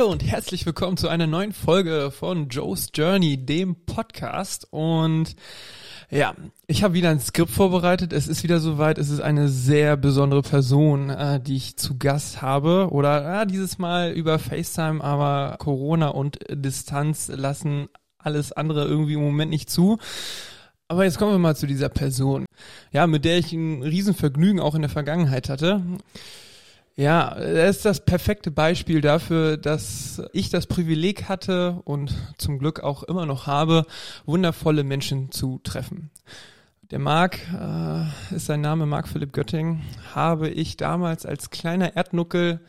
Hallo und herzlich willkommen zu einer neuen Folge von Joe's Journey, dem Podcast. Und ja, ich habe wieder ein Skript vorbereitet. Es ist wieder soweit. Es ist eine sehr besondere Person, äh, die ich zu Gast habe. Oder äh, dieses Mal über FaceTime, aber Corona und Distanz lassen alles andere irgendwie im Moment nicht zu. Aber jetzt kommen wir mal zu dieser Person. Ja, mit der ich ein Riesenvergnügen auch in der Vergangenheit hatte. Ja, er ist das perfekte Beispiel dafür, dass ich das Privileg hatte und zum Glück auch immer noch habe, wundervolle Menschen zu treffen. Der Marc äh, ist sein Name, Marc Philipp Götting, habe ich damals als kleiner Erdnuckel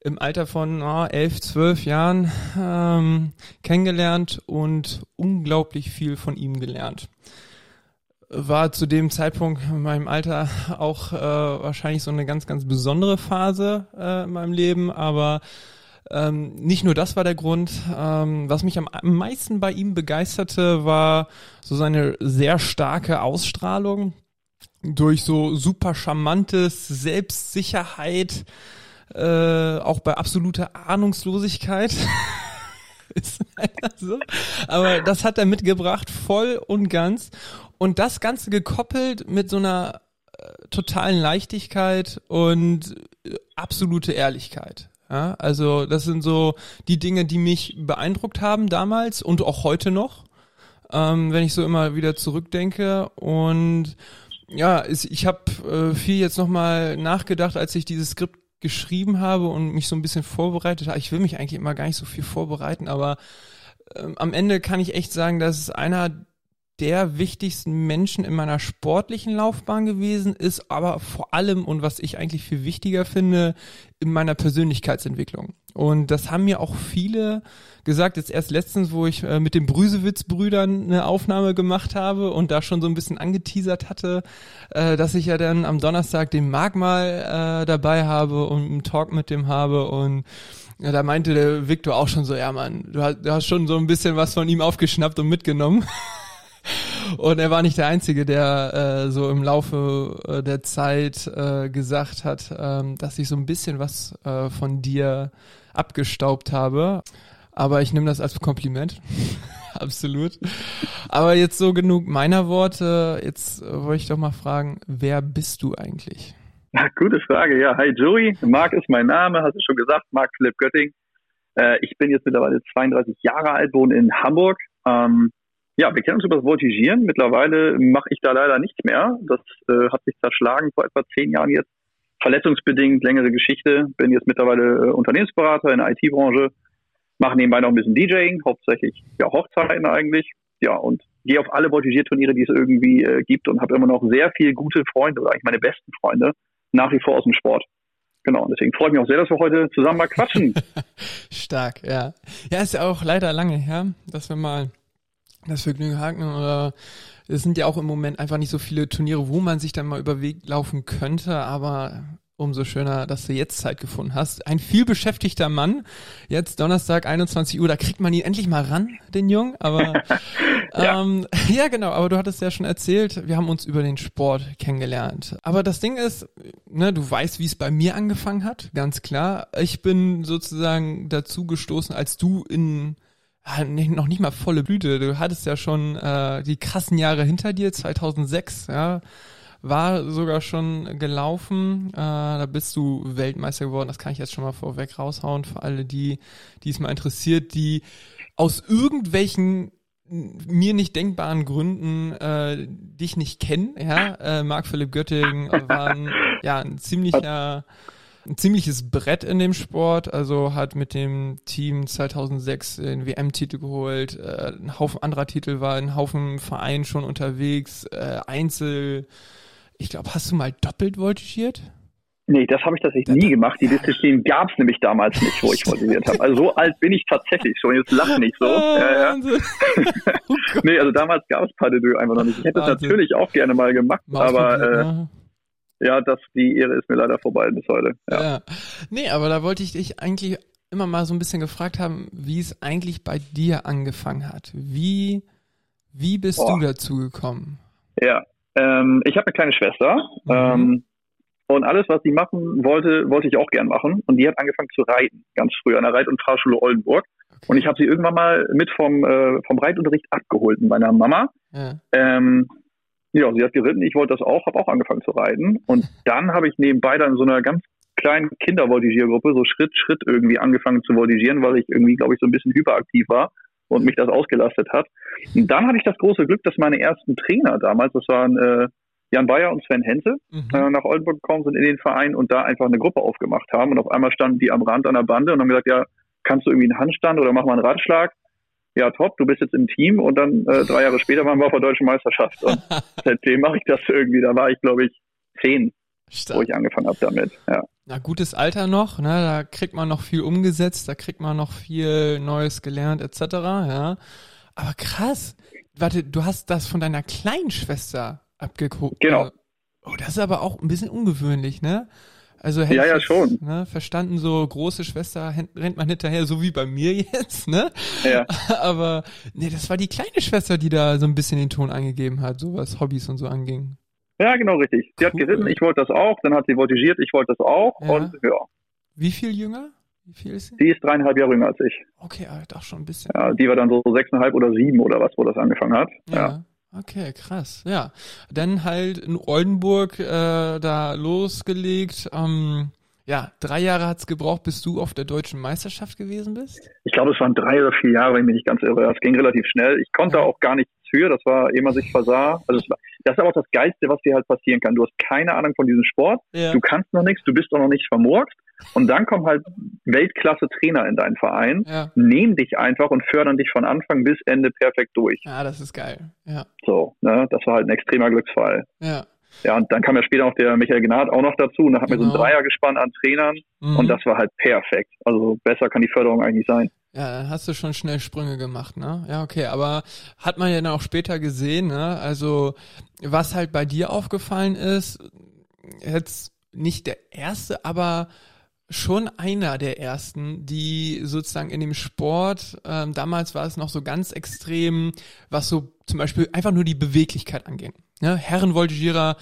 im Alter von oh, elf, zwölf Jahren ähm, kennengelernt und unglaublich viel von ihm gelernt war zu dem Zeitpunkt in meinem Alter auch äh, wahrscheinlich so eine ganz, ganz besondere Phase äh, in meinem Leben, aber ähm, nicht nur das war der Grund. Ähm, was mich am meisten bei ihm begeisterte, war so seine sehr starke Ausstrahlung durch so super charmantes Selbstsicherheit, äh, auch bei absoluter Ahnungslosigkeit. ist leider so. Aber das hat er mitgebracht, voll und ganz. Und das Ganze gekoppelt mit so einer äh, totalen Leichtigkeit und äh, absolute Ehrlichkeit. Ja, also das sind so die Dinge, die mich beeindruckt haben damals und auch heute noch, ähm, wenn ich so immer wieder zurückdenke. Und ja, ich habe äh, viel jetzt nochmal nachgedacht, als ich dieses Skript geschrieben habe und mich so ein bisschen vorbereitet habe. Ich will mich eigentlich immer gar nicht so viel vorbereiten, aber ähm, am Ende kann ich echt sagen, dass einer der wichtigsten Menschen in meiner sportlichen Laufbahn gewesen ist, aber vor allem und was ich eigentlich viel wichtiger finde, in meiner Persönlichkeitsentwicklung. Und das haben mir auch viele gesagt, jetzt erst letztens, wo ich äh, mit den Brüsewitz-Brüdern eine Aufnahme gemacht habe und da schon so ein bisschen angeteasert hatte, äh, dass ich ja dann am Donnerstag den Marc mal äh, dabei habe und einen Talk mit dem habe und ja, da meinte der Victor auch schon so, ja Mann, du hast, du hast schon so ein bisschen was von ihm aufgeschnappt und mitgenommen. Und er war nicht der Einzige, der äh, so im Laufe äh, der Zeit äh, gesagt hat, ähm, dass ich so ein bisschen was äh, von dir abgestaubt habe. Aber ich nehme das als Kompliment. Absolut. Aber jetzt so genug meiner Worte. Jetzt äh, wollte ich doch mal fragen, wer bist du eigentlich? Ja, gute Frage. Ja, hi Joey. Marc ist mein Name, hast du schon gesagt. Marc Philipp Götting. Äh, ich bin jetzt mittlerweile 32 Jahre alt, wohne in Hamburg. Ähm, ja, wir kennen uns über das Voltigieren. Mittlerweile mache ich da leider nichts mehr. Das äh, hat sich zerschlagen vor etwa zehn Jahren jetzt. Verletzungsbedingt, längere Geschichte. Bin jetzt mittlerweile äh, Unternehmensberater in der IT-Branche. Mache nebenbei noch ein bisschen DJing, hauptsächlich ja Hochzeiten eigentlich. Ja, und gehe auf alle Voltigierturniere, die es irgendwie äh, gibt und habe immer noch sehr viele gute Freunde oder eigentlich meine besten Freunde nach wie vor aus dem Sport. Genau, deswegen freue ich mich auch sehr, dass wir heute zusammen mal quatschen. Stark, ja. Ja, ist ja auch leider lange her, dass wir mal das Vergnügen haken oder es sind ja auch im Moment einfach nicht so viele Turniere, wo man sich dann mal über Weg laufen könnte, aber umso schöner, dass du jetzt Zeit gefunden hast. Ein viel beschäftigter Mann. Jetzt Donnerstag 21 Uhr, da kriegt man ihn endlich mal ran, den Jungen. Aber ja. Ähm, ja, genau. Aber du hattest ja schon erzählt, wir haben uns über den Sport kennengelernt. Aber das Ding ist, ne, du weißt, wie es bei mir angefangen hat, ganz klar. Ich bin sozusagen dazu gestoßen, als du in noch nicht mal volle Blüte. Du hattest ja schon äh, die krassen Jahre hinter dir, 2006, ja, war sogar schon gelaufen. Äh, da bist du Weltmeister geworden. Das kann ich jetzt schon mal vorweg raushauen für alle, die, die es mal interessiert, die aus irgendwelchen mir nicht denkbaren Gründen äh, dich nicht kennen. Ja, äh, Marc Philipp Göttingen war ein, ja ein ziemlicher ein ziemliches Brett in dem Sport. Also hat mit dem Team 2006 den WM-Titel geholt. Äh, ein Haufen anderer Titel war ein Haufen Vereinen schon unterwegs. Äh, Einzel. Ich glaube, hast du mal doppelt voltigiert? Nee, das habe ich tatsächlich nie gemacht. Die Disziplin gab es nämlich damals nicht, wo ich voltigiert habe. Also so alt bin ich tatsächlich schon. Jetzt lach nicht so. Ah, ja, ja. Oh nee, also damals gab es Pas einfach noch nicht. Ich hätte es natürlich auch gerne mal gemacht, aber äh, ja, das, die Ehre ist mir leider vorbei bis heute. Ja. ja. Nee, aber da wollte ich dich eigentlich immer mal so ein bisschen gefragt haben, wie es eigentlich bei dir angefangen hat. Wie, wie bist Boah. du dazu gekommen? Ja, ähm, ich habe eine kleine Schwester. Mhm. Ähm, Und alles, was sie machen wollte, wollte ich auch gern machen. Und die hat angefangen zu reiten, ganz früh an der Reit- und Fahrschule Oldenburg. Und ich habe sie irgendwann mal mit vom, äh, vom Reitunterricht abgeholt mit meiner Mama. Ja. Ähm, ja, sie hat geritten, ich wollte das auch, habe auch angefangen zu reiten. Und dann habe ich nebenbei dann so einer ganz kleinen Kindervoltigiergruppe so Schritt, Schritt irgendwie angefangen zu voltigieren, weil ich irgendwie, glaube ich, so ein bisschen hyperaktiv war und mich das ausgelastet hat. Und dann hatte ich das große Glück, dass meine ersten Trainer damals, das waren äh, Jan Bayer und Sven Henze, mhm. äh, nach Oldenburg gekommen sind in den Verein und da einfach eine Gruppe aufgemacht haben. Und auf einmal standen die am Rand einer Bande und haben gesagt, ja, kannst du irgendwie einen Handstand oder mach mal einen Ratschlag? Ja, top, du bist jetzt im Team und dann äh, drei Jahre später waren wir auf der deutschen Meisterschaft. Und seitdem mache ich das irgendwie. Da war ich, glaube ich, zehn, Stark. wo ich angefangen habe damit. Ja. Na, gutes Alter noch, ne? Da kriegt man noch viel umgesetzt, da kriegt man noch viel Neues gelernt, etc. Ja. Aber krass. Warte, du hast das von deiner kleinen Schwester abgeguckt. Genau. Oh, das ist aber auch ein bisschen ungewöhnlich, ne? Also hätte ja, ja, schon. Ne, verstanden, so große Schwester rennt man hinterher, so wie bei mir jetzt, ne? Ja. Aber nee, das war die kleine Schwester, die da so ein bisschen den Ton angegeben hat, so was Hobbys und so anging. Ja, genau richtig. Sie cool. hat geritten, ich wollte das auch, dann hat sie voltigiert, ich wollte das auch ja. und ja. Wie viel jünger? Wie viel ist sie? Sie ist dreieinhalb Jahre jünger als ich. Okay, aber doch schon ein bisschen. Ja, die war dann so sechseinhalb oder sieben oder was, wo das angefangen hat. ja. ja. Okay, krass. Ja, dann halt in Oldenburg äh, da losgelegt. Ähm, ja, drei Jahre hat's gebraucht, bis du auf der deutschen Meisterschaft gewesen bist? Ich glaube, es waren drei oder vier Jahre, wenn ich mich nicht ganz irre. Es ging relativ schnell. Ich konnte ja. auch gar nichts für. Das war, ehe man sich versah. Also war, das ist aber auch das Geilste, was dir halt passieren kann. Du hast keine Ahnung von diesem Sport. Ja. Du kannst noch nichts. Du bist auch noch nicht vermurkst. Und dann kommen halt Weltklasse-Trainer in deinen Verein, ja. nehmen dich einfach und fördern dich von Anfang bis Ende perfekt durch. Ja, das ist geil. Ja. So, ne, das war halt ein extremer Glücksfall. Ja. Ja, und dann kam ja später noch der Michael Gnad auch noch dazu und da hatten genau. wir so ein genau. Dreiergespann an Trainern mhm. und das war halt perfekt. Also besser kann die Förderung eigentlich sein. Ja, dann hast du schon schnell Sprünge gemacht, ne? Ja, okay, aber hat man ja dann auch später gesehen, ne? Also, was halt bei dir aufgefallen ist, jetzt nicht der erste, aber schon einer der ersten, die sozusagen in dem Sport, ähm, damals war es noch so ganz extrem, was so zum Beispiel einfach nur die Beweglichkeit anging. Ne? Herrenvoltigierer,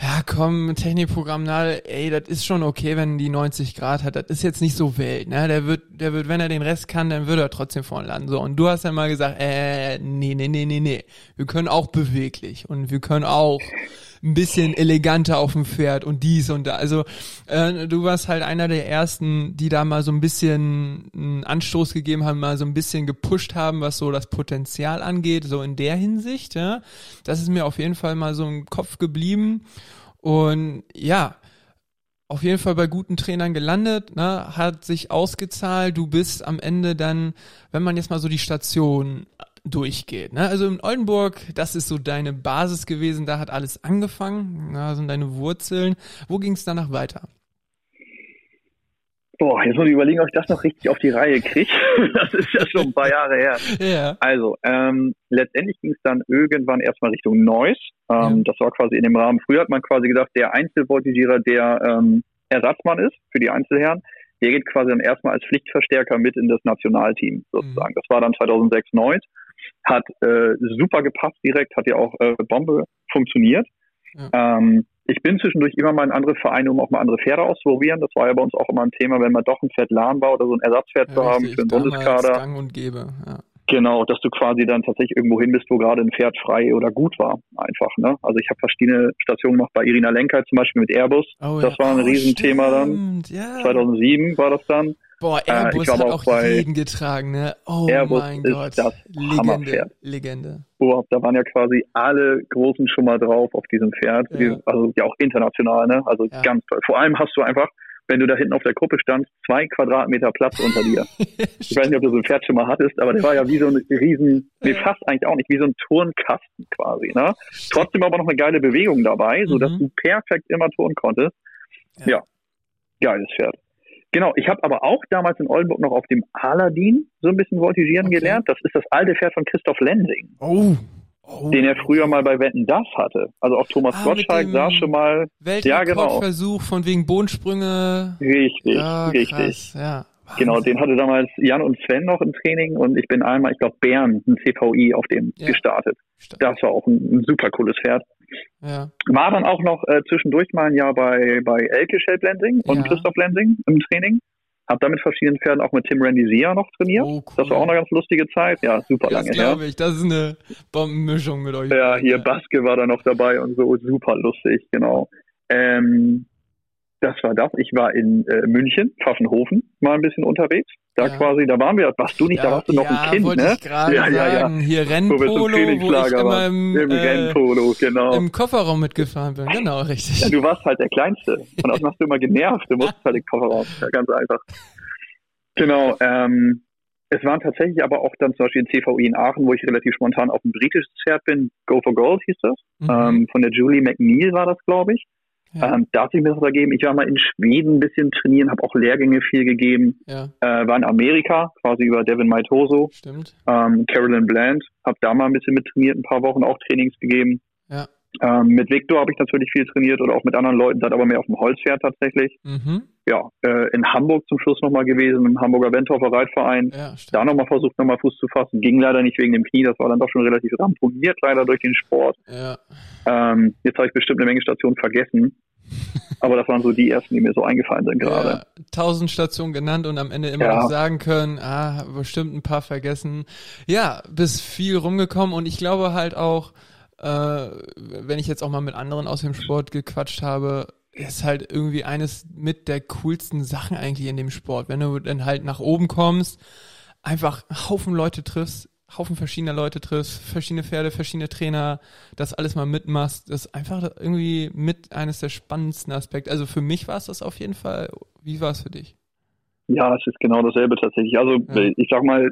ja komm, Technikprogramm, na, ey, das ist schon okay, wenn die 90 Grad hat, das ist jetzt nicht so wild, ne? Der wird, der wird, wenn er den Rest kann, dann wird er trotzdem vorne landen. So, und du hast dann mal gesagt, äh, nee, nee, nee, nee, nee. Wir können auch beweglich und wir können auch ein bisschen eleganter auf dem Pferd und dies und da. Also äh, du warst halt einer der ersten, die da mal so ein bisschen einen Anstoß gegeben haben, mal so ein bisschen gepusht haben, was so das Potenzial angeht, so in der Hinsicht. Ja, das ist mir auf jeden Fall mal so im Kopf geblieben und ja. Auf jeden Fall bei guten Trainern gelandet, ne, hat sich ausgezahlt. Du bist am Ende dann, wenn man jetzt mal so die Station durchgeht. Ne? Also in Oldenburg, das ist so deine Basis gewesen, da hat alles angefangen, da sind deine Wurzeln. Wo ging es danach weiter? Boah, jetzt muss ich überlegen, ob ich das noch richtig auf die Reihe kriege. das ist ja schon ein paar Jahre her. Ja. Also, ähm, letztendlich ging es dann irgendwann erstmal Richtung Neuss. Ähm, ja. Das war quasi in dem Rahmen. Früher hat man quasi gedacht, der Einzelvoltigierer, der ähm, Ersatzmann ist für die Einzelherren, der geht quasi dann erstmal als Pflichtverstärker mit in das Nationalteam sozusagen. Mhm. Das war dann 2006 Neuss hat äh, super gepasst direkt, hat ja auch äh, Bombe funktioniert. Ja. Ähm, ich bin zwischendurch immer mal in andere Vereine, um auch mal andere Pferde auszuprobieren. Das war ja bei uns auch immer ein Thema, wenn man doch ein Pferd lahm war oder so ein Ersatzpferd ja, zu haben für den Bundeskader. Gang und gäbe. Ja. Genau, dass du quasi dann tatsächlich irgendwo hin bist, wo gerade ein Pferd frei oder gut war, einfach. Ne? Also ich habe verschiedene Stationen gemacht bei Irina Lenker zum Beispiel mit Airbus. Oh, das war ein oh, Riesenthema stimmt. dann. 2007 war das dann. Boah, äh, Airbus äh, hat auch, auch Reden getragen, ne? Oh Airbus mein Gott. Das Legende. Legende. Oh, da waren ja quasi alle Großen schon mal drauf auf diesem Pferd. Ja. Also ja auch international, ne? Also ja. ganz toll. Vor allem hast du einfach, wenn du da hinten auf der Gruppe standst, zwei Quadratmeter Platz unter dir. ich weiß nicht, ob du so ein Pferd schon mal hattest, aber der war ja wie so ein riesen, nee, fast eigentlich auch nicht, wie so ein Turnkasten quasi, ne? Trotzdem aber noch eine geile Bewegung dabei, so dass mhm. du perfekt immer turnen konntest. Ja. ja. Geiles Pferd. Genau, ich habe aber auch damals in Oldenburg noch auf dem Aladdin so ein bisschen voltigieren okay. gelernt. Das ist das alte Pferd von Christoph Lensing. Oh. Oh. Den er früher mal bei Wetten das hatte. Also auch Thomas ah, Gottschalk sah schon mal. Ja, genau. Versuch von wegen Bodensprünge. Richtig, ja, richtig. ja. Genau, den hatte damals Jan und Sven noch im Training und ich bin einmal, ich glaube, Bern, ein CVI auf dem ja. gestartet. Das war auch ein, ein super cooles Pferd. Ja. War dann auch noch äh, zwischendurch mal ein Jahr bei, bei Elke Schellblending und. Christoph Blending im Training. Hab da mit verschiedenen Pferden auch mit Tim Randy Sia noch trainiert. Oh, cool. Das war auch eine ganz lustige Zeit. Ja, super das lange her. Das glaube ich. Das ist eine Bombenmischung mit euch. Ja, hier Baske war da noch dabei und so. Super lustig, genau. Ähm, das war das. Ich war in äh, München, Pfaffenhofen, mal ein bisschen unterwegs. Da ja. quasi, da waren wir, warst du nicht, ja, da warst du noch ja, ein Kind, ne? Ich ja, ja, ja. Hier Rennpolo, wo, wo ich immer im, Im, äh, Rennpolo, genau. im Kofferraum mitgefahren bin. Genau, richtig. Ja, du warst halt der Kleinste. Und das hast du immer genervt. Du musstest halt den Kofferraum. Ja, ganz einfach. Genau, ähm, es waren tatsächlich aber auch dann zum Beispiel in CVI in Aachen, wo ich relativ spontan auf ein britisches Pferd bin. Go for Gold hieß das. Mhm. Ähm, von der Julie McNeil war das, glaube ich. Ja. Ähm, da hat sich mir das ergeben. Ich war mal in Schweden ein bisschen trainieren, habe auch Lehrgänge viel gegeben. Ja. Äh, war in Amerika, quasi über Devin Maitoso. Stimmt. Ähm, Carolyn Bland, habe da mal ein bisschen mit trainiert, ein paar Wochen auch Trainings gegeben. Ja. Ähm, mit Victor habe ich natürlich viel trainiert oder auch mit anderen Leuten, das aber mehr auf dem Holzpferd tatsächlich. Mhm. Ja, äh, in Hamburg zum Schluss nochmal gewesen, im Hamburger Wendhofer Reitverein. Ja, da nochmal versucht, nochmal Fuß zu fassen. Ging leider nicht wegen dem Knie, das war dann doch schon relativ ramponiert, leider durch den Sport. Ja. Ähm, jetzt habe ich bestimmt eine Menge Stationen vergessen. Aber das waren so die ersten, die mir so eingefallen sind gerade. Ja, tausend Stationen genannt und am Ende immer ja. noch sagen können, ah, bestimmt ein paar vergessen. Ja, bist viel rumgekommen und ich glaube halt auch, äh, wenn ich jetzt auch mal mit anderen aus dem Sport gequatscht habe, ist halt irgendwie eines mit der coolsten Sachen eigentlich in dem Sport. Wenn du dann halt nach oben kommst, einfach einen Haufen Leute triffst, Haufen verschiedener Leute triffst, verschiedene Pferde, verschiedene Trainer, das alles mal mitmachst, das ist einfach irgendwie mit eines der spannendsten Aspekte. Also für mich war es das auf jeden Fall. Wie war es für dich? Ja, es ist genau dasselbe tatsächlich. Also ja. ich sag mal,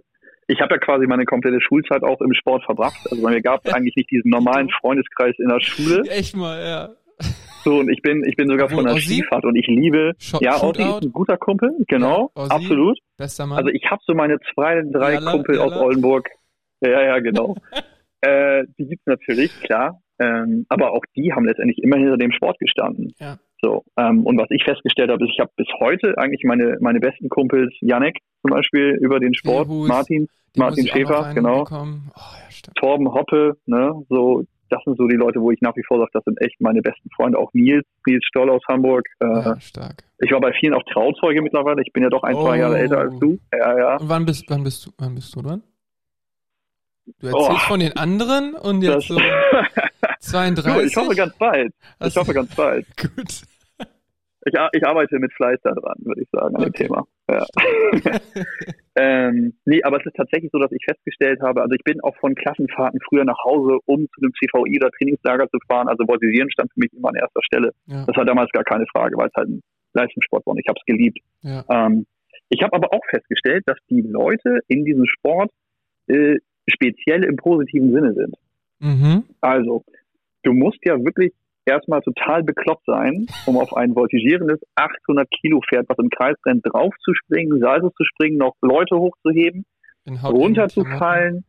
ich habe ja quasi meine komplette Schulzeit auch im Sport verbracht. Also bei mir gab es eigentlich nicht diesen normalen Freundeskreis in der Schule. Echt mal, ja. So, und ich bin, ich bin sogar von der Ossi? Skifahrt und ich liebe, Sh ja, Ossi ist ein guter Kumpel, genau, ja, absolut. Bester Mann. Also ich habe so meine zwei, drei Jalla, Kumpel Jalla. aus Oldenburg, ja, ja, genau. äh, die gibt's natürlich, klar. Ähm, aber auch die haben letztendlich immer hinter dem Sport gestanden. Ja. So, ähm, und was ich festgestellt habe, ist, ich habe bis heute eigentlich meine, meine besten Kumpels, Janek zum Beispiel, über den Sport, Bierhus, Martin, Martin Schäfer, genau. Oh, ja, Torben Hoppe, ne, so, das sind so die Leute, wo ich nach wie vor sage, das sind echt meine besten Freunde. Auch Nils, Nils Stoll aus Hamburg. Äh, ja, stark. Ich war bei vielen auch Trauzeuge mittlerweile. Ich bin ja doch ein, oh. zwei Jahre älter als du. Ja, ja. Und wann bist, wann bist du, wann bist du dran? Du erzählst oh, von den anderen und jetzt so 32? Du, ich hoffe ganz bald. Ich hoffe ganz bald. Gut. Ich, ich, arbeite mit Fleiß daran, würde ich sagen, an okay. dem Thema. Ja. ähm, nee, aber es ist tatsächlich so, dass ich festgestellt habe, also ich bin auch von Klassenfahrten früher nach Hause, um zu einem CVI oder Trainingslager zu fahren. Also Voltisieren stand für mich immer an erster Stelle. Ja. Das war damals gar keine Frage, weil es halt ein Leistungssport war und ich habe es geliebt. Ja. Ähm, ich habe aber auch festgestellt, dass die Leute in diesem Sport äh, speziell im positiven Sinne sind. Mhm. Also, du musst ja wirklich erstmal total bekloppt sein, um auf ein voltigierendes 800 Kilo Pferd, was im Kreis rennt, draufzuspringen, Salze zu springen, noch Leute hochzuheben, runterzufallen,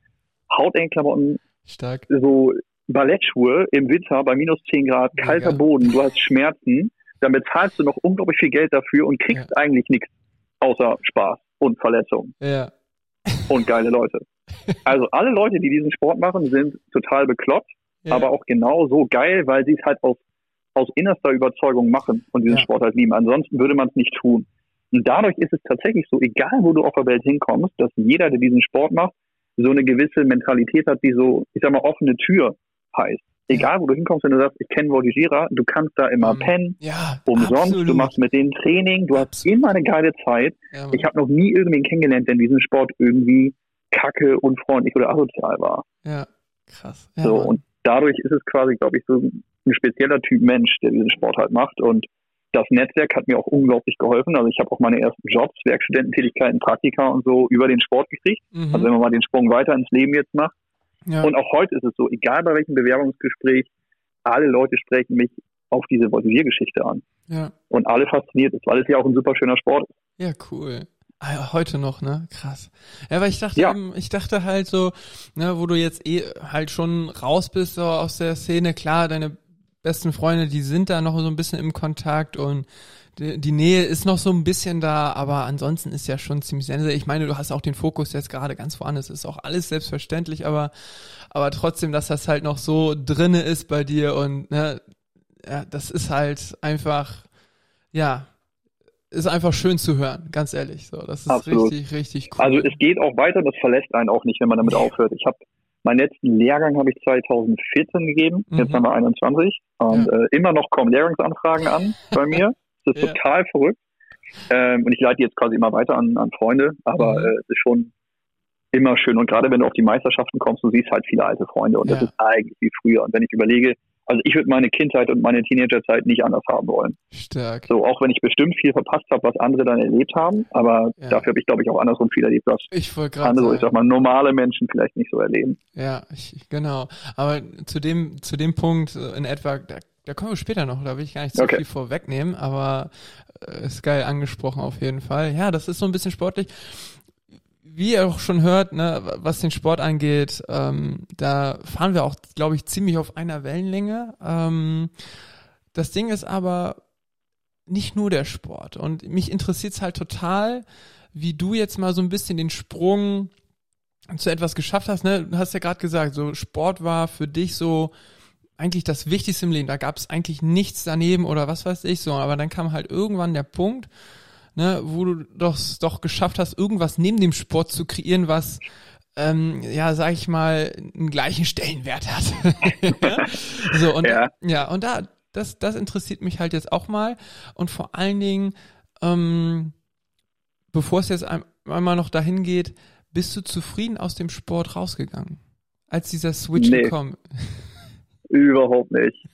hautengen Klamotten, Stark. so Ballettschuhe im Winter bei minus 10 Grad, kalter Mega. Boden, du hast Schmerzen, dann bezahlst du noch unglaublich viel Geld dafür und kriegst ja. eigentlich nichts außer Spaß und Verletzungen. Ja. Und geile Leute. Also alle Leute, die diesen Sport machen, sind total bekloppt, ja. aber auch genauso geil, weil sie es halt aus, aus innerster Überzeugung machen und diesen ja. Sport halt lieben. Ansonsten würde man es nicht tun. Und dadurch ist es tatsächlich so, egal wo du auf der Welt hinkommst, dass jeder, der diesen Sport macht, so eine gewisse Mentalität hat, die so, ich sag mal, offene Tür heißt. Egal, wo du hinkommst, wenn du sagst, ich kenne Voltigierer, du kannst da immer um, pennen, ja, umsonst, absolut. du machst mit denen Training, du hast immer eine geile Zeit. Ja, ich habe noch nie irgendwen kennengelernt, der in diesem Sport irgendwie kacke, unfreundlich oder asozial war. Ja, krass. So, und dadurch ist es quasi, glaube ich, so ein spezieller Typ Mensch, der diesen Sport halt macht. Und das Netzwerk hat mir auch unglaublich geholfen. Also ich habe auch meine ersten Jobs, Werkstudententätigkeiten, Praktika und so über den Sport gekriegt. Mhm. Also wenn man mal den Sprung weiter ins Leben jetzt macht. Ja. Und auch heute ist es so, egal bei welchem Bewerbungsgespräch, alle Leute sprechen mich auf diese Voltigiergeschichte an. Ja. Und alle fasziniert ist, weil es ja auch ein super schöner Sport ist. Ja, cool. Ah, heute noch, ne? Krass. Ja, weil ich dachte, ja. ich dachte halt so, ne, wo du jetzt eh halt schon raus bist so aus der Szene, klar, deine besten Freunde, die sind da noch so ein bisschen im Kontakt und die, die Nähe ist noch so ein bisschen da, aber ansonsten ist ja schon ziemlich sensitiv. Ich meine, du hast auch den Fokus jetzt gerade ganz woanders, ist auch alles selbstverständlich, aber, aber trotzdem, dass das halt noch so drinne ist bei dir und ne, ja, das ist halt einfach, ja, ist einfach schön zu hören, ganz ehrlich. So, das ist Absolut. richtig, richtig cool. Also es geht auch weiter, das verlässt einen auch nicht, wenn man damit nee. aufhört. Ich habe meinen letzten Lehrgang habe ich 2014 gegeben, mhm. jetzt haben wir 21 und ja. äh, immer noch kommen Lehrgangsanfragen an bei mir. Das ist ja. total verrückt. Ähm, und ich leite jetzt quasi immer weiter an, an Freunde, aber mhm. äh, es ist schon immer schön. Und gerade wenn du auf die Meisterschaften kommst, du siehst halt viele alte Freunde und ja. das ist eigentlich wie früher. Und wenn ich überlege, also ich würde meine Kindheit und meine Teenagerzeit nicht anders haben wollen. Stark. So, auch wenn ich bestimmt viel verpasst habe, was andere dann erlebt haben, aber ja. dafür habe ich, glaube ich, auch andersrum viel erlebt, was ich andere, sagen. ich sag mal, normale Menschen vielleicht nicht so erleben. Ja, ich, genau. Aber zu dem, zu dem Punkt äh, in etwa, da, da kommen wir später noch, da will ich gar nicht so okay. viel vorwegnehmen, aber äh, ist geil angesprochen auf jeden Fall. Ja, das ist so ein bisschen sportlich wie ihr auch schon hört, ne, was den Sport angeht, ähm, da fahren wir auch, glaube ich, ziemlich auf einer Wellenlänge. Ähm, das Ding ist aber nicht nur der Sport. Und mich interessiert es halt total, wie du jetzt mal so ein bisschen den Sprung zu etwas geschafft hast. Ne? Du hast ja gerade gesagt, so Sport war für dich so eigentlich das Wichtigste im Leben. Da gab es eigentlich nichts daneben oder was weiß ich so. Aber dann kam halt irgendwann der Punkt, ne, wo du doch doch geschafft hast, irgendwas neben dem Sport zu kreieren, was ähm, ja, sag ich mal, einen gleichen Stellenwert hat. so und ja. ja, und da das das interessiert mich halt jetzt auch mal und vor allen Dingen ähm, bevor es jetzt einmal noch dahin geht, bist du zufrieden aus dem Sport rausgegangen, als dieser Switch nee. gekommen? Überhaupt nicht.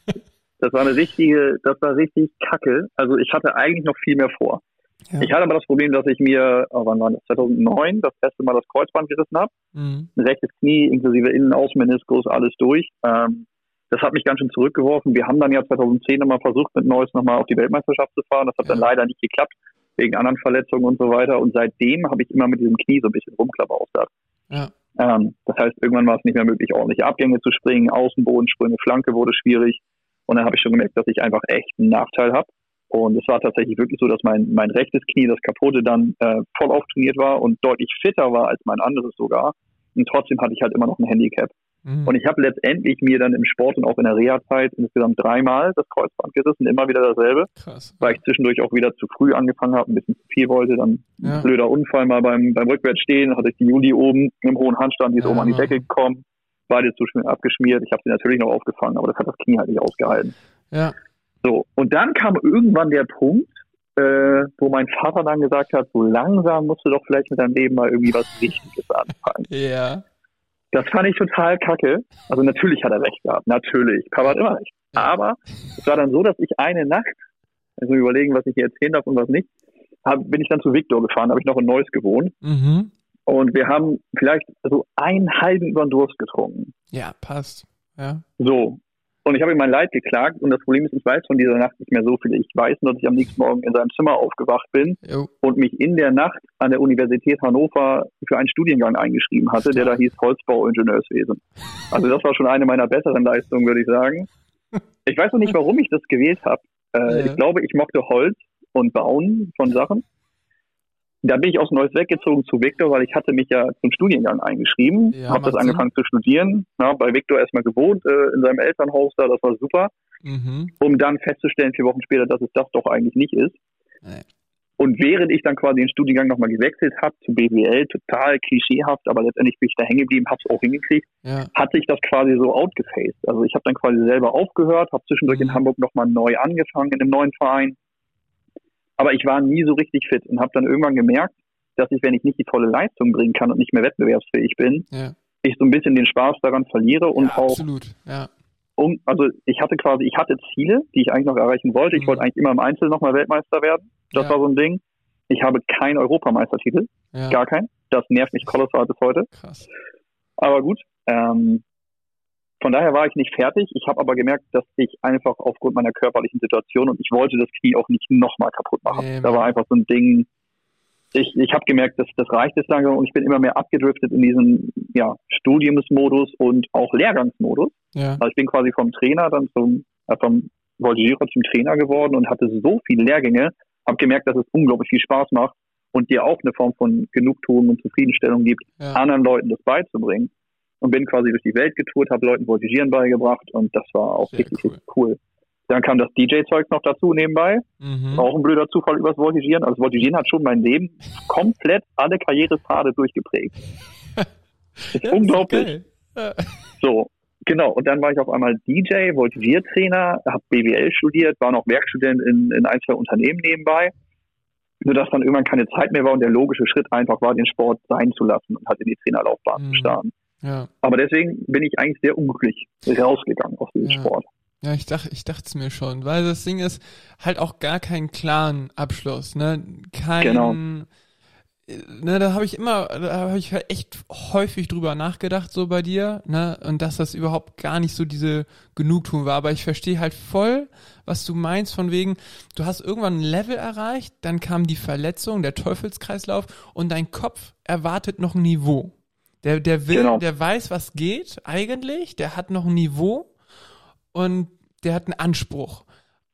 Das war eine richtige, das war richtig kacke. Also ich hatte eigentlich noch viel mehr vor. Ja. Ich hatte aber das Problem, dass ich mir, oh, wann war das, 2009, das erste Mal das Kreuzband gerissen habe. Mhm. Rechtes Knie, inklusive Innen-, Außenmeniskus, alles durch. Ähm, das hat mich ganz schön zurückgeworfen. Wir haben dann ja 2010 nochmal versucht, mit Neues nochmal auf die Weltmeisterschaft zu fahren. Das hat ja. dann leider nicht geklappt, wegen anderen Verletzungen und so weiter. Und seitdem habe ich immer mit diesem Knie so ein bisschen rumklapperausgehabt. Ja. Ähm, das heißt, irgendwann war es nicht mehr möglich, ordentliche Abgänge zu springen, Außenbodensprünge, Flanke wurde schwierig. Und dann habe ich schon gemerkt, dass ich einfach echt einen Nachteil habe. Und es war tatsächlich wirklich so, dass mein, mein rechtes Knie, das kaputte, dann äh, voll auftrainiert war und deutlich fitter war als mein anderes sogar. Und trotzdem hatte ich halt immer noch ein Handicap. Mhm. Und ich habe letztendlich mir dann im Sport und auch in der Reha-Zeit insgesamt dreimal das Kreuzband gerissen, immer wieder dasselbe. Krass. Weil ich zwischendurch auch wieder zu früh angefangen habe, ein bisschen zu viel wollte. Dann ja. ein blöder Unfall mal beim, beim Rückwärtsstehen, hatte ich die Juli oben im hohen Handstand, die ist ja. oben an die Decke gekommen, beide zu schön abgeschmiert. Ich habe sie natürlich noch aufgefangen, aber das hat das Knie halt nicht ausgehalten. Ja. So, und dann kam irgendwann der Punkt, äh, wo mein Vater dann gesagt hat, so langsam musst du doch vielleicht mit deinem Leben mal irgendwie was Wichtiges anfangen. Ja. Das fand ich total kacke. Also natürlich hat er recht gehabt, natürlich. Papa hat immer recht. Aber es war dann so, dass ich eine Nacht, also überlegen, was ich hier erzählen darf und was nicht, hab, bin ich dann zu Victor gefahren, habe ich noch in Neuss gewohnt. Mhm. Und wir haben vielleicht so einen halben über den Durst getrunken. Ja, passt. Ja. So. Und ich habe ihm mein Leid geklagt und das Problem ist, ich weiß von dieser Nacht nicht mehr so viel. Ich weiß nur, dass ich am nächsten Morgen in seinem Zimmer aufgewacht bin jo. und mich in der Nacht an der Universität Hannover für einen Studiengang eingeschrieben hatte, der da hieß Holzbauingenieurswesen. Also das war schon eine meiner besseren Leistungen, würde ich sagen. Ich weiß noch nicht, warum ich das gewählt habe. Äh, ja. Ich glaube, ich mochte Holz und Bauen von Sachen da bin ich aus Neues weggezogen zu Victor, weil ich hatte mich ja zum Studiengang eingeschrieben, ja, habe das angefangen Sinn. zu studieren, ja, bei Victor erstmal gewohnt äh, in seinem Elternhaus da, das war super, mhm. um dann festzustellen vier Wochen später, dass es das doch eigentlich nicht ist. Nee. Und während ich dann quasi den Studiengang nochmal gewechselt habe zu BWL, total klischeehaft, aber letztendlich bin ich da hängen geblieben, habe es auch hingekriegt, ja. hat sich das quasi so outgefaced. Also ich habe dann quasi selber aufgehört, habe zwischendurch mhm. in Hamburg nochmal neu angefangen in einem neuen Verein, aber ich war nie so richtig fit und habe dann irgendwann gemerkt, dass ich, wenn ich nicht die volle Leistung bringen kann und nicht mehr wettbewerbsfähig bin, ja. ich so ein bisschen den Spaß daran verliere und ja, auch absolut. Ja. Um, also ich hatte quasi, ich hatte Ziele, die ich eigentlich noch erreichen wollte. Ich mhm. wollte eigentlich immer im Einzel nochmal Weltmeister werden. Das war so ein Ding. Ich habe keinen Europameistertitel, gar keinen. Das nervt mich kolossal bis heute. Krass. Aber gut, ähm, von daher war ich nicht fertig. Ich habe aber gemerkt, dass ich einfach aufgrund meiner körperlichen Situation und ich wollte das Knie auch nicht nochmal kaputt machen. Nee, da war einfach so ein Ding. Ich, ich habe gemerkt, dass das reicht jetzt lange und ich bin immer mehr abgedriftet in diesen ja, Studiumsmodus und auch Lehrgangsmodus. Ja. Also ich bin quasi vom Trainer dann zum, äh, vom Voltigierer zum Trainer geworden und hatte so viele Lehrgänge, habe gemerkt, dass es unglaublich viel Spaß macht und dir auch eine Form von Genugtuung und Zufriedenstellung gibt, ja. anderen Leuten das beizubringen. Und bin quasi durch die Welt getourt, habe Leuten Voltigieren beigebracht und das war auch Sehr richtig, cool. richtig cool. Dann kam das DJ-Zeug noch dazu nebenbei. Mhm. Auch ein blöder Zufall übers Voltigieren. Also Voltigieren hat schon mein Leben komplett alle Karrierepfade durchgeprägt. ist ja, unglaublich. Ist so, genau. Und dann war ich auf einmal DJ, Voltigiertrainer, habe BWL studiert, war noch Werkstudent in, in ein, zwei Unternehmen nebenbei. Nur dass dann irgendwann keine Zeit mehr war und der logische Schritt einfach war, den Sport sein zu lassen und halt in die Trainerlaufbahn mhm. zu starten. Ja. Aber deswegen bin ich eigentlich sehr unglücklich rausgegangen aus diesem ja. Sport. Ja, ich dachte, ich dachte es mir schon, weil das Ding ist halt auch gar keinen klaren Abschluss, ne? Kein, genau. ne, da habe ich immer, da habe ich halt echt häufig drüber nachgedacht so bei dir, ne? Und dass das überhaupt gar nicht so diese Genugtuung war. Aber ich verstehe halt voll, was du meinst, von wegen, du hast irgendwann ein Level erreicht, dann kam die Verletzung, der Teufelskreislauf und dein Kopf erwartet noch ein Niveau. Der, der will, genau. der weiß, was geht eigentlich, der hat noch ein Niveau und der hat einen Anspruch.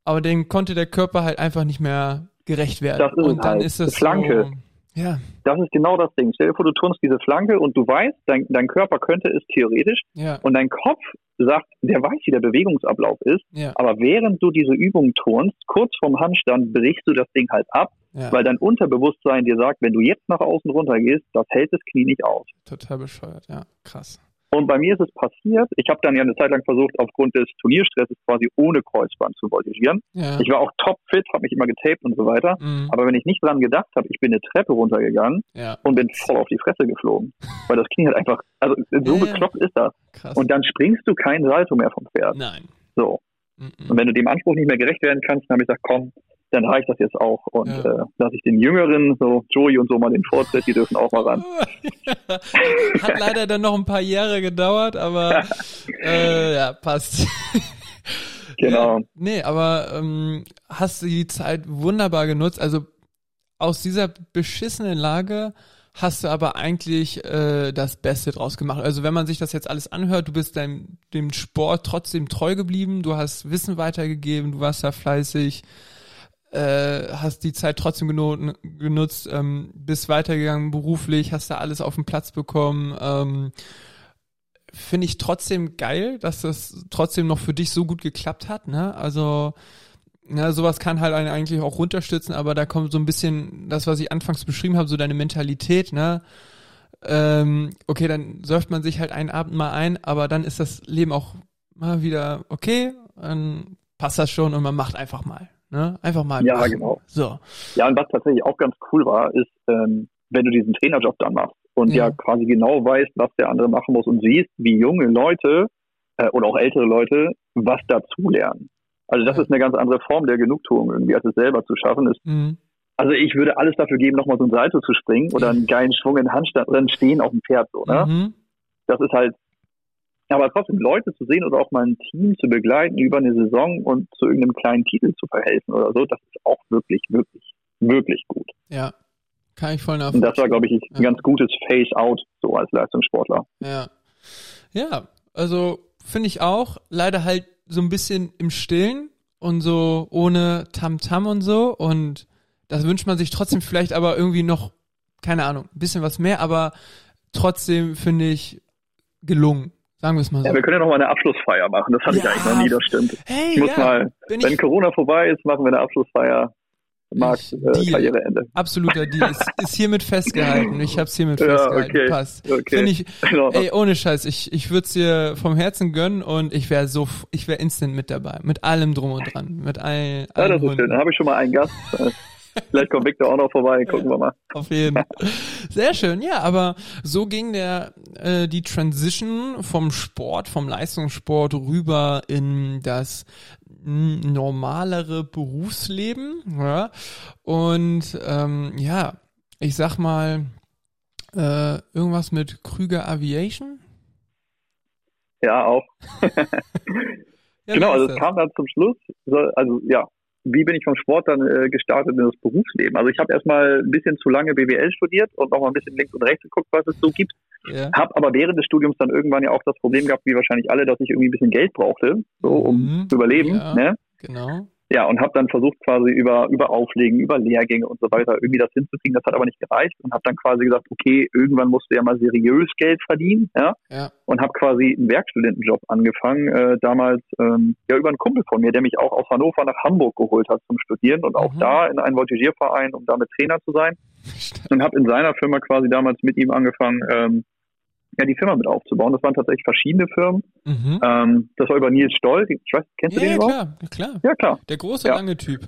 Aber dem konnte der Körper halt einfach nicht mehr gerecht werden. Und dann halt. ist es Flanke. So, ja. Das ist genau das Ding. Stell dir vor, du turnst diese Flanke und du weißt, dein, dein Körper könnte es theoretisch ja. und dein Kopf sagt, der weiß, wie der Bewegungsablauf ist, ja. aber während du diese Übung turnst, kurz vorm Handstand brichst du das Ding halt ab, ja. weil dein Unterbewusstsein dir sagt, wenn du jetzt nach außen runter gehst, das hält das Knie nicht aus. Total bescheuert, ja, krass. Und bei mir ist es passiert, ich habe dann ja eine Zeit lang versucht, aufgrund des Turnierstresses quasi ohne Kreuzband zu voltigieren. Ja. Ich war auch topfit, habe mich immer getaped und so weiter. Mhm. Aber wenn ich nicht dran gedacht habe, ich bin eine Treppe runtergegangen ja. und bin voll auf die Fresse geflogen. Weil das Knie halt einfach, also so ja, bekloppt ist das. Krass. Und dann springst du kein Salto mehr vom Pferd. Nein. So. Mhm. Und wenn du dem Anspruch nicht mehr gerecht werden kannst, dann habe ich gesagt, komm, dann reicht das jetzt auch. Und ja. äh, lasse ich den Jüngeren, so Joey und so mal den Vortritt, die dürfen auch mal ran. Hat leider dann noch ein paar Jahre gedauert, aber äh, ja, passt. Genau. Ja, nee, aber ähm, hast du die Zeit wunderbar genutzt. Also aus dieser beschissenen Lage hast du aber eigentlich äh, das Beste draus gemacht. Also wenn man sich das jetzt alles anhört, du bist deinem, dem Sport trotzdem treu geblieben, du hast Wissen weitergegeben, du warst da fleißig, äh, hast die Zeit trotzdem genutzt, ähm, bist weitergegangen beruflich, hast da alles auf den Platz bekommen. Ähm, Finde ich trotzdem geil, dass das trotzdem noch für dich so gut geklappt hat. Ne? Also ja, sowas kann halt einen eigentlich auch runterstützen, aber da kommt so ein bisschen das, was ich anfangs beschrieben habe, so deine Mentalität, ne? Ähm, okay, dann surft man sich halt einen Abend mal ein, aber dann ist das Leben auch mal wieder okay, dann passt das schon und man macht einfach mal. Ne? Einfach mal. Ja, machen. genau. So. Ja, und was tatsächlich auch ganz cool war, ist, ähm, wenn du diesen Trainerjob dann machst und ja. ja. quasi genau weißt, was der andere machen muss und siehst, wie junge Leute äh, oder auch ältere Leute was dazulernen. Also das ja. ist eine ganz andere Form der Genugtuung irgendwie, als es selber zu schaffen ist. Mhm. Also ich würde alles dafür geben, nochmal so ein Salto zu springen oder einen geilen Schwung in Handstand drin stehen auf dem Pferd so, ne? Mhm. Das ist halt aber trotzdem Leute zu sehen oder auch mal ein Team zu begleiten über eine Saison und zu irgendeinem kleinen Titel zu verhelfen oder so, das ist auch wirklich, wirklich, wirklich gut. Ja, kann ich voll nachvollziehen. Und das war, glaube ich, ein ja. ganz gutes Face-out so als Leistungssportler. Ja, ja, also finde ich auch. Leider halt so ein bisschen im Stillen und so ohne Tamtam -Tam und so und das wünscht man sich trotzdem vielleicht aber irgendwie noch, keine Ahnung, ein bisschen was mehr, aber trotzdem finde ich gelungen. Sagen wir es mal so. Ja, wir können ja noch mal eine Abschlussfeier machen. Das hatte ja. ich eigentlich noch nie, das stimmt. Hey, ich muss ja. mal, wenn ich... Corona vorbei ist, machen wir eine Abschlussfeier. Marc, äh, Karriereende. Absoluter Deal. ist, ist hiermit festgehalten. Ich habe es hiermit ja, festgehalten. Okay, Passt. Okay. Find ich, ey, ohne Scheiß, ich, ich würde es dir vom Herzen gönnen und ich wäre so, ich wäre instant mit dabei. Mit allem drum und dran. Mit all, Ja, das ist schön. Dann habe ich schon mal einen Gast. Vielleicht kommt Victor auch noch vorbei, gucken wir mal. Auf jeden. Fall. Sehr schön, ja, aber so ging der äh, die Transition vom Sport, vom Leistungssport rüber in das normalere Berufsleben. Ja? Und ähm, ja, ich sag mal, äh, irgendwas mit Krüger Aviation? Ja, auch. ja, genau, also es kam dann zum Schluss, also ja, wie bin ich vom Sport dann äh, gestartet in das Berufsleben? Also ich habe erstmal ein bisschen zu lange BWL studiert und noch mal ein bisschen links und rechts geguckt, was es so gibt. Ja. Habe aber während des Studiums dann irgendwann ja auch das Problem gehabt, wie wahrscheinlich alle, dass ich irgendwie ein bisschen Geld brauchte, so um mhm. zu überleben. Ja, ne? Genau. Ja, und habe dann versucht quasi über, über Auflegen, über Lehrgänge und so weiter irgendwie das hinzukriegen. Das hat aber nicht gereicht und habe dann quasi gesagt, okay, irgendwann musst du ja mal seriös Geld verdienen, ja. ja. Und habe quasi einen Werkstudentenjob angefangen, äh, damals ähm, ja über einen Kumpel von mir, der mich auch aus Hannover nach Hamburg geholt hat zum Studieren und auch mhm. da in einen Voltigierverein, um damit Trainer zu sein. Und habe in seiner Firma quasi damals mit ihm angefangen, ähm, ja, die Firma mit aufzubauen. Das waren tatsächlich verschiedene Firmen. Mhm. Ähm, das war über Nils Stoll. Ich weiß, kennst ja, du den ja, überhaupt? Klar, klar. Ja, klar. Der große, ja. lange Typ.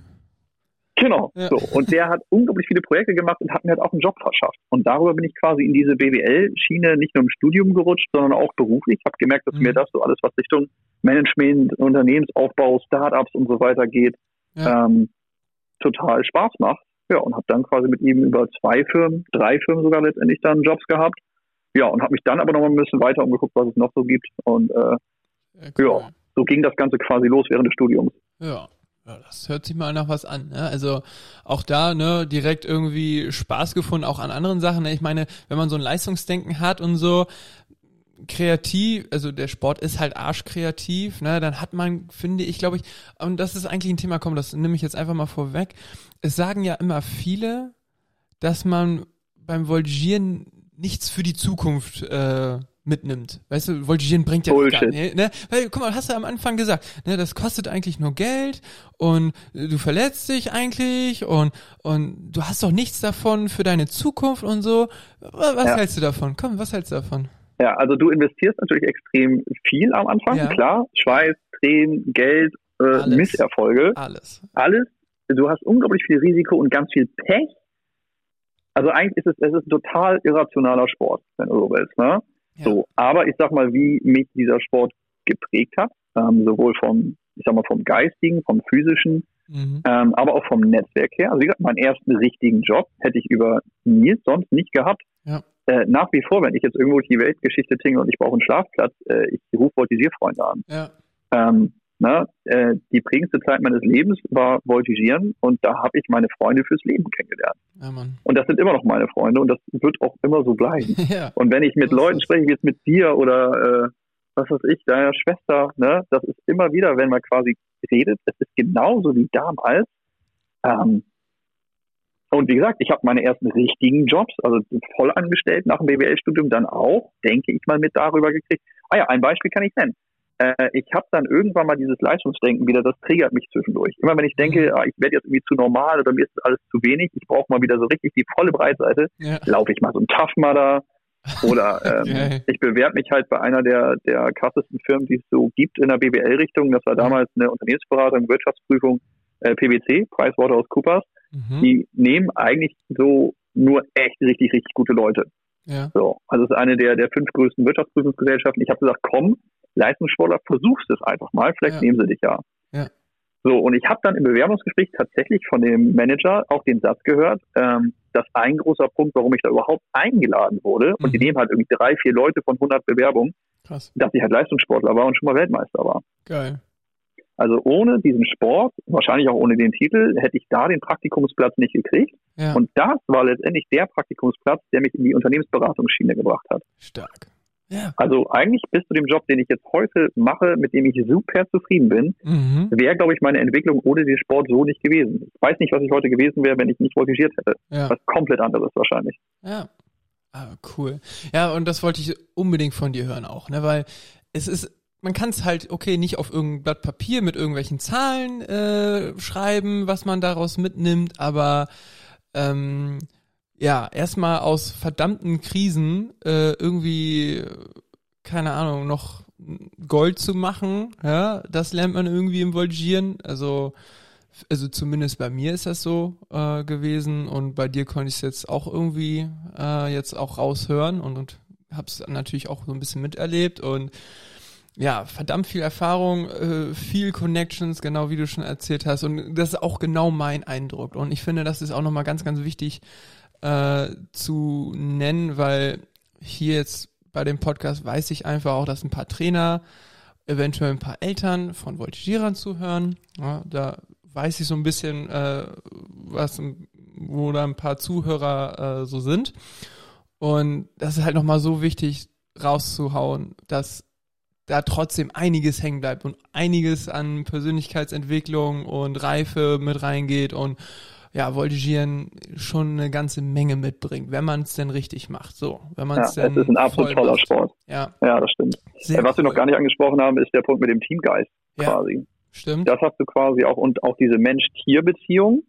Genau. Ja. So. Und der hat unglaublich viele Projekte gemacht und hat mir halt auch einen Job verschafft. Und darüber bin ich quasi in diese BWL-Schiene nicht nur im Studium gerutscht, sondern auch beruflich. Ich habe gemerkt, dass mhm. mir das so alles, was Richtung Management, Unternehmensaufbau, Startups und so weiter geht, ja. ähm, total Spaß macht. Ja, und habe dann quasi mit ihm über zwei Firmen, drei Firmen sogar letztendlich dann Jobs gehabt ja, und habe mich dann aber noch mal ein bisschen weiter umgeguckt, was es noch so gibt. Und äh, ja, cool. ja, so ging das Ganze quasi los während des Studiums. Ja. Ja, das hört sich mal nach was an. Ne? Also auch da ne direkt irgendwie Spaß gefunden, auch an anderen Sachen. Ne? Ich meine, wenn man so ein Leistungsdenken hat und so kreativ, also der Sport ist halt arschkreativ, ne? Dann hat man, finde ich, glaube ich, und das ist eigentlich ein Thema, komm, das nehme ich jetzt einfach mal vorweg. Es sagen ja immer viele, dass man beim Voltigieren nichts für die Zukunft äh, mitnimmt. Weißt du, Voltigieren bringt ja Bullshit. gar nicht. Ne? Weil, guck mal, hast du am Anfang gesagt, ne, das kostet eigentlich nur Geld und du verletzt dich eigentlich und, und du hast doch nichts davon für deine Zukunft und so. Was ja. hältst du davon? Komm, was hältst du davon? Ja, also du investierst natürlich extrem viel am Anfang, ja. klar. Schweiß, Tränen, Geld, äh, Alles. Misserfolge. Alles. Alles. Du hast unglaublich viel Risiko und ganz viel Pech also eigentlich ist es, es ist ein total irrationaler Sport, wenn du so willst. Ne? Ja. So, aber ich sag mal, wie mich dieser Sport geprägt hat, ähm, sowohl vom, ich sag mal, vom geistigen, vom physischen, mhm. ähm, aber auch vom Netzwerk her. Also wie gesagt, meinen ersten richtigen Job hätte ich über Nils sonst nicht gehabt. Ja. Äh, nach wie vor, wenn ich jetzt irgendwo die Weltgeschichte tinge und ich brauche einen Schlafplatz, äh, ich rufe Voltigierfreunde an. Ja. Ähm, na, äh, die prägendste Zeit meines Lebens war Voltigieren und da habe ich meine Freunde fürs Leben kennengelernt. Ja, und das sind immer noch meine Freunde und das wird auch immer so bleiben. ja. Und wenn ich mit Leuten spreche, wie jetzt mit dir oder äh, was weiß ich, deiner Schwester, ne, das ist immer wieder, wenn man quasi redet, es ist genauso wie damals. Ähm, und wie gesagt, ich habe meine ersten richtigen Jobs, also voll angestellt nach dem BWL-Studium dann auch, denke ich mal, mit darüber gekriegt. Ah ja, ein Beispiel kann ich nennen äh, ich habe dann irgendwann mal dieses Leistungsdenken wieder, das triggert mich zwischendurch. Immer wenn ich denke, mhm. ah, ich werde jetzt irgendwie zu normal oder mir ist alles zu wenig, ich brauche mal wieder so richtig die volle Breitseite, ja. laufe ich mal so ein Tough Mudder oder ähm, okay. ich bewerbe mich halt bei einer der, der krassesten Firmen, die es so gibt in der BWL-Richtung. Das war damals eine Unternehmensberatung, Wirtschaftsprüfung, äh, PwC, PricewaterhouseCoopers. Mhm. Die nehmen eigentlich so nur echt richtig, richtig gute Leute. Ja. So, also es ist eine der, der fünf größten Wirtschaftsprüfungsgesellschaften. Ich habe gesagt, komm, Leistungssportler, versuchst es einfach mal, vielleicht ja. nehmen sie dich ja. ja. So, und ich habe dann im Bewerbungsgespräch tatsächlich von dem Manager auch den Satz gehört, ähm, dass ein großer Punkt, warum ich da überhaupt eingeladen wurde, mhm. und die mhm. nehmen halt irgendwie drei, vier Leute von 100 Bewerbungen, Krass. dass ich halt Leistungssportler war und schon mal Weltmeister war. Geil. Also ohne diesen Sport, wahrscheinlich auch ohne den Titel, hätte ich da den Praktikumsplatz nicht gekriegt. Ja. Und das war letztendlich der Praktikumsplatz, der mich in die Unternehmensberatungsschiene gebracht hat. Stark. Ja. Also eigentlich bis zu dem Job, den ich jetzt heute mache, mit dem ich super zufrieden bin, mhm. wäre, glaube ich, meine Entwicklung ohne den Sport so nicht gewesen. Ich weiß nicht, was ich heute gewesen wäre, wenn ich nicht voltigiert hätte. Ja. Was komplett anderes wahrscheinlich. Ja. Ah, cool. Ja, und das wollte ich unbedingt von dir hören auch, ne? Weil es ist, man kann es halt, okay, nicht auf irgendein Blatt Papier mit irgendwelchen Zahlen äh, schreiben, was man daraus mitnimmt, aber ähm, ja, erstmal aus verdammten Krisen äh, irgendwie, keine Ahnung, noch Gold zu machen, ja, das lernt man irgendwie im Voltigieren. Also, also zumindest bei mir ist das so äh, gewesen und bei dir konnte ich es jetzt auch irgendwie äh, jetzt auch raushören und, und habe es natürlich auch so ein bisschen miterlebt und ja, verdammt viel Erfahrung, äh, viel Connections, genau wie du schon erzählt hast. Und das ist auch genau mein Eindruck. Und ich finde, das ist auch nochmal ganz, ganz wichtig, äh, zu nennen, weil hier jetzt bei dem Podcast weiß ich einfach auch, dass ein paar Trainer, eventuell ein paar Eltern von Voltigierern zuhören. Ja, da weiß ich so ein bisschen, äh, was, wo da ein paar Zuhörer äh, so sind. Und das ist halt nochmal so wichtig rauszuhauen, dass da trotzdem einiges hängen bleibt und einiges an Persönlichkeitsentwicklung und Reife mit reingeht und ja, Voltigieren schon eine ganze Menge mitbringt, wenn man es denn richtig macht. So, wenn man ja, es denn. Es ist ein absolut toller macht. Sport. Ja. Ja, das stimmt. Sehr Was wir cool. noch gar nicht angesprochen haben, ist der Punkt mit dem Teamgeist Ja. quasi. Stimmt. Das hast du quasi auch und auch diese Mensch-Tier-Beziehung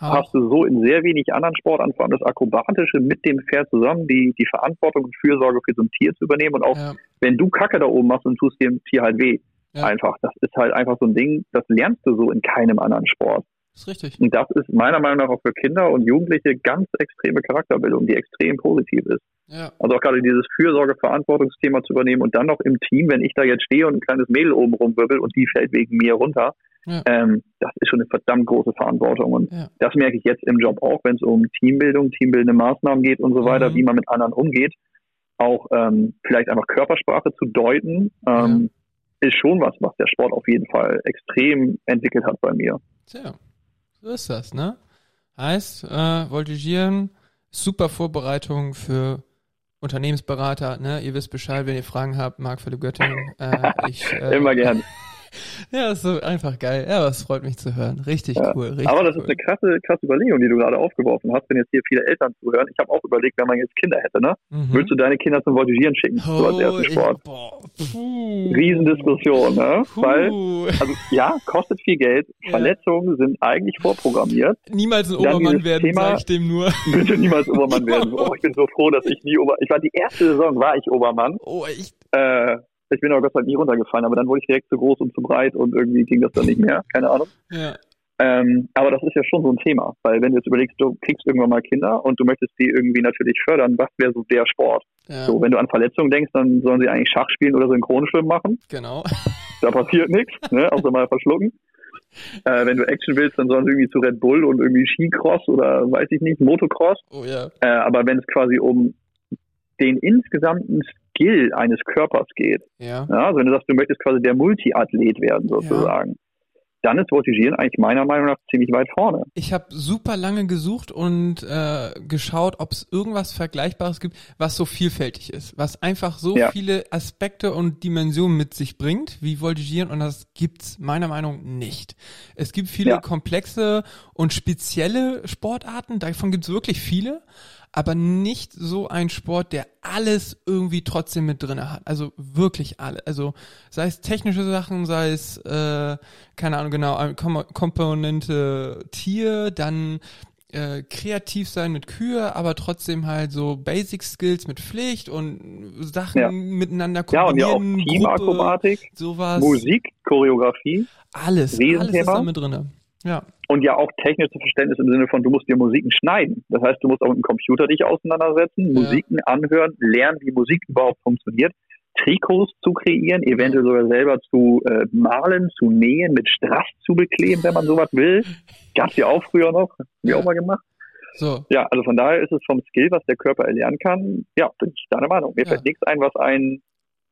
Auch. hast du so in sehr wenig anderen Sportarten, vor allem das Akrobatische mit dem Pferd zusammen, die, die Verantwortung und Fürsorge für so ein Tier zu übernehmen und auch Ja, wenn du Kacke da oben machst und tust dem Tier halt weh. Ja. Einfach. Das ist halt einfach so ein Ding, das lernst du so in keinem anderen Sport. Ist richtig. Und das ist meiner Meinung nach auch für Kinder und Jugendliche ganz extreme Charakterbildung, die extrem positiv ist. Ja, Also auch gerade dieses Fürsorge-Verantwortungsthema zu übernehmen und dann noch im Team, wenn ich da jetzt stehe und ein kleines Mädel oben rumwirbel und die fällt wegen mir runter, Ja. ähm, das ist schon eine verdammt große Verantwortung. Und Ja. das merke ich jetzt im Job auch, wenn es um Teambildung, teambildende Maßnahmen geht und so weiter, Mhm. wie man mit anderen umgeht. Auch ähm, vielleicht einfach Körpersprache zu deuten, ähm, ist schon was, was der Sport auf jeden Fall extrem entwickelt hat bei mir. tja, so ist das, ne? Heißt, äh, Voltigieren, super Vorbereitung für Unternehmensberater, ne? Ihr wisst Bescheid, wenn ihr Fragen habt, Marc Philipp Göttingen. Äh, ich, äh, Immer gern. Ja, ist so einfach geil. Ja, das freut mich zu hören. Richtig Ja. cool. Richtig Aber das cool. ist eine krasse, krasse Überlegung, die du gerade aufgeworfen hast, wenn jetzt hier viele Eltern zuhören. Ich habe auch überlegt, wenn man jetzt Kinder hätte, ne? Mhm. Würdest du deine Kinder zum Voltigieren schicken, so als ersten ich- Sport? boah, puh. Riesendiskussion, ne? Puh. Weil, also ja, kostet viel Geld, Ja. Verletzungen sind eigentlich vorprogrammiert. Niemals ein Obermann werden, Thema- sag ich dem nur. Bitte niemals Obermann werden. Oh, ich bin so froh, dass ich nie Ober... Ich war die erste Saison, war ich Obermann. Oh, ich, Äh, ich bin aber Gott sei Dank nie runtergefallen, aber dann wurde ich direkt zu groß und zu breit und irgendwie ging das dann nicht mehr. Keine Ahnung. ja, Ähm, aber das ist ja schon so ein Thema, weil wenn du jetzt überlegst, du kriegst irgendwann mal Kinder und du möchtest die irgendwie natürlich fördern, was wäre so der Sport? ja, So, wenn du an Verletzungen denkst, dann sollen sie eigentlich Schach spielen oder Synchronschwimmen machen. genau. Da passiert nichts, ne? außer mal verschlucken. Äh, wenn du Action willst, dann sollen sie irgendwie zu Red Bull und irgendwie Skicross oder weiß ich nicht, Motocross. Oh ja, Äh, aber wenn es quasi um den insgesamten Skill eines Körpers geht, ja. ja, also wenn du sagst, du möchtest quasi der Multiathlet werden sozusagen, dann ist Voltigieren eigentlich meiner Meinung nach ziemlich weit vorne. Ich habe super lange gesucht und äh, geschaut, ob es irgendwas Vergleichbares gibt, was so vielfältig ist, was einfach so Ja. viele Aspekte und Dimensionen mit sich bringt, wie Voltigieren und das gibt's meiner Meinung nach nicht. Es gibt viele Ja. komplexe und spezielle Sportarten, davon gibt's wirklich viele, aber nicht so ein Sport, der alles irgendwie trotzdem mit drinne hat. Also wirklich alle. Also sei es technische Sachen, sei es, äh, keine Ahnung, genau, Kom Komponente Tier, dann äh, kreativ sein mit Kühe, aber trotzdem halt so Basic Skills mit Pflicht und Sachen Ja. miteinander Ja, und ja auch kombinieren, Teamakrobatik, sowas. Musik, Choreografie Alles, alles ist da mit drinne. Ja, und ja auch technisches Verständnis im Sinne von, du musst dir Musiken schneiden. Das heißt, du musst auch mit dem Computer dich auseinandersetzen, Ja. Musiken anhören, lernen, wie Musik überhaupt funktioniert, Trikots zu kreieren, eventuell sogar selber zu äh, malen, zu nähen, mit Strass zu bekleben, wenn man sowas will. Gab's ja auch früher noch, haben wir Ja. auch mal gemacht. so. Ja, also von daher ist es vom Skill, was der Körper erlernen kann, ja, bin ich deiner Meinung. Mir Ja. fällt nichts ein, was einen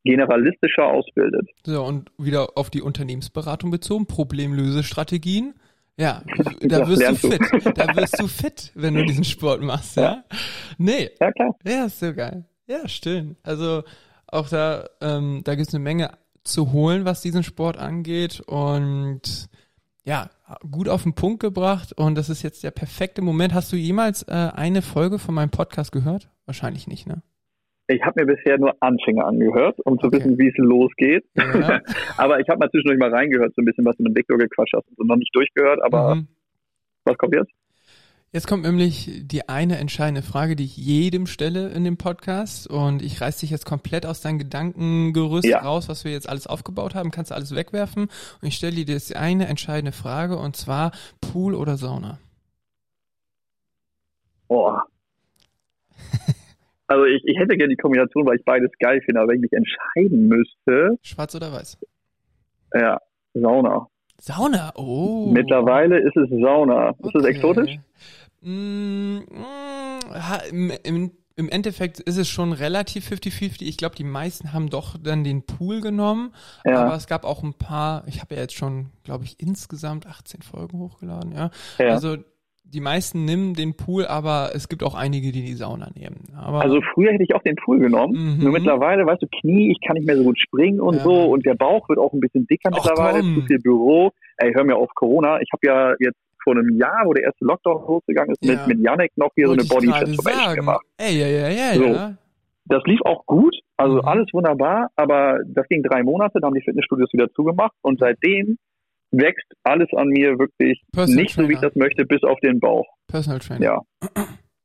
generalistischer ausbildet. So, und wieder auf die Unternehmensberatung bezogen, Problemlösestrategien. Ja, da wirst du fit. Da wirst du fit, wenn du diesen Sport machst, ja? Nee, Ja, klar. ja, ist so geil. Ja, stimmt. Also auch da, ähm, da gibt's eine Menge zu holen, was diesen Sport angeht und ja, gut auf den Punkt gebracht und das ist jetzt der perfekte Moment. Hast du jemals äh, eine Folge von meinem Podcast gehört? Wahrscheinlich nicht, ne? Ich habe mir bisher nur Anfänge angehört, um zu Okay. wissen, wie es losgeht. Ja. aber ich habe mal zwischendurch mal reingehört, so ein bisschen, was du mit Victor gequatscht hast und so noch nicht durchgehört, aber Mhm. was kommt jetzt? Jetzt kommt nämlich die eine entscheidende Frage, die ich jedem stelle in dem Podcast und ich reiß dich jetzt komplett aus deinem Gedankengerüst Ja. raus, was wir jetzt alles aufgebaut haben, kannst du alles wegwerfen und ich stelle dir jetzt eine entscheidende Frage und zwar Pool oder Sauna? Oh. Also ich, ich hätte gerne die Kombination, weil ich beides geil finde, aber wenn ich mich entscheiden müsste, Schwarz oder weiß? ja, Sauna. Sauna, oh. Mittlerweile ist es Sauna. Ist das Okay. exotisch? Mm, mm, im, Im Endeffekt ist es schon relativ 50-50. Ich glaube, die meisten haben doch dann den Pool genommen. Ja. Aber es gab auch ein paar, ich habe ja jetzt schon, glaube ich, insgesamt 18 Folgen hochgeladen, ja. Ja. Also die meisten nehmen den Pool, aber es gibt auch einige, die die Sauna nehmen. Aber Also früher hätte ich auch den Pool genommen. Mhm. Nur mittlerweile, weißt du, Knie, ich kann nicht mehr so gut springen und Ja. so und der Bauch wird auch ein bisschen dicker Ach, mittlerweile, komm. zu viel Büro. Ey, hör mir auf Corona. Ich habe ja jetzt vor einem Jahr, wo der erste Lockdown losgegangen ist, Ja. mit, mit Yannick noch hier so wollte eine ich Body Transformation gemacht. Ey, ja, ja, ja, So. ja. Das lief auch gut, also Mhm. alles wunderbar, aber das ging drei Monate, dann haben die Fitnessstudios wieder zugemacht und seitdem wächst alles an mir wirklich Personal nicht so, wie ich Trainer. das möchte, bis auf den Bauch. Personal Trainer. Ja.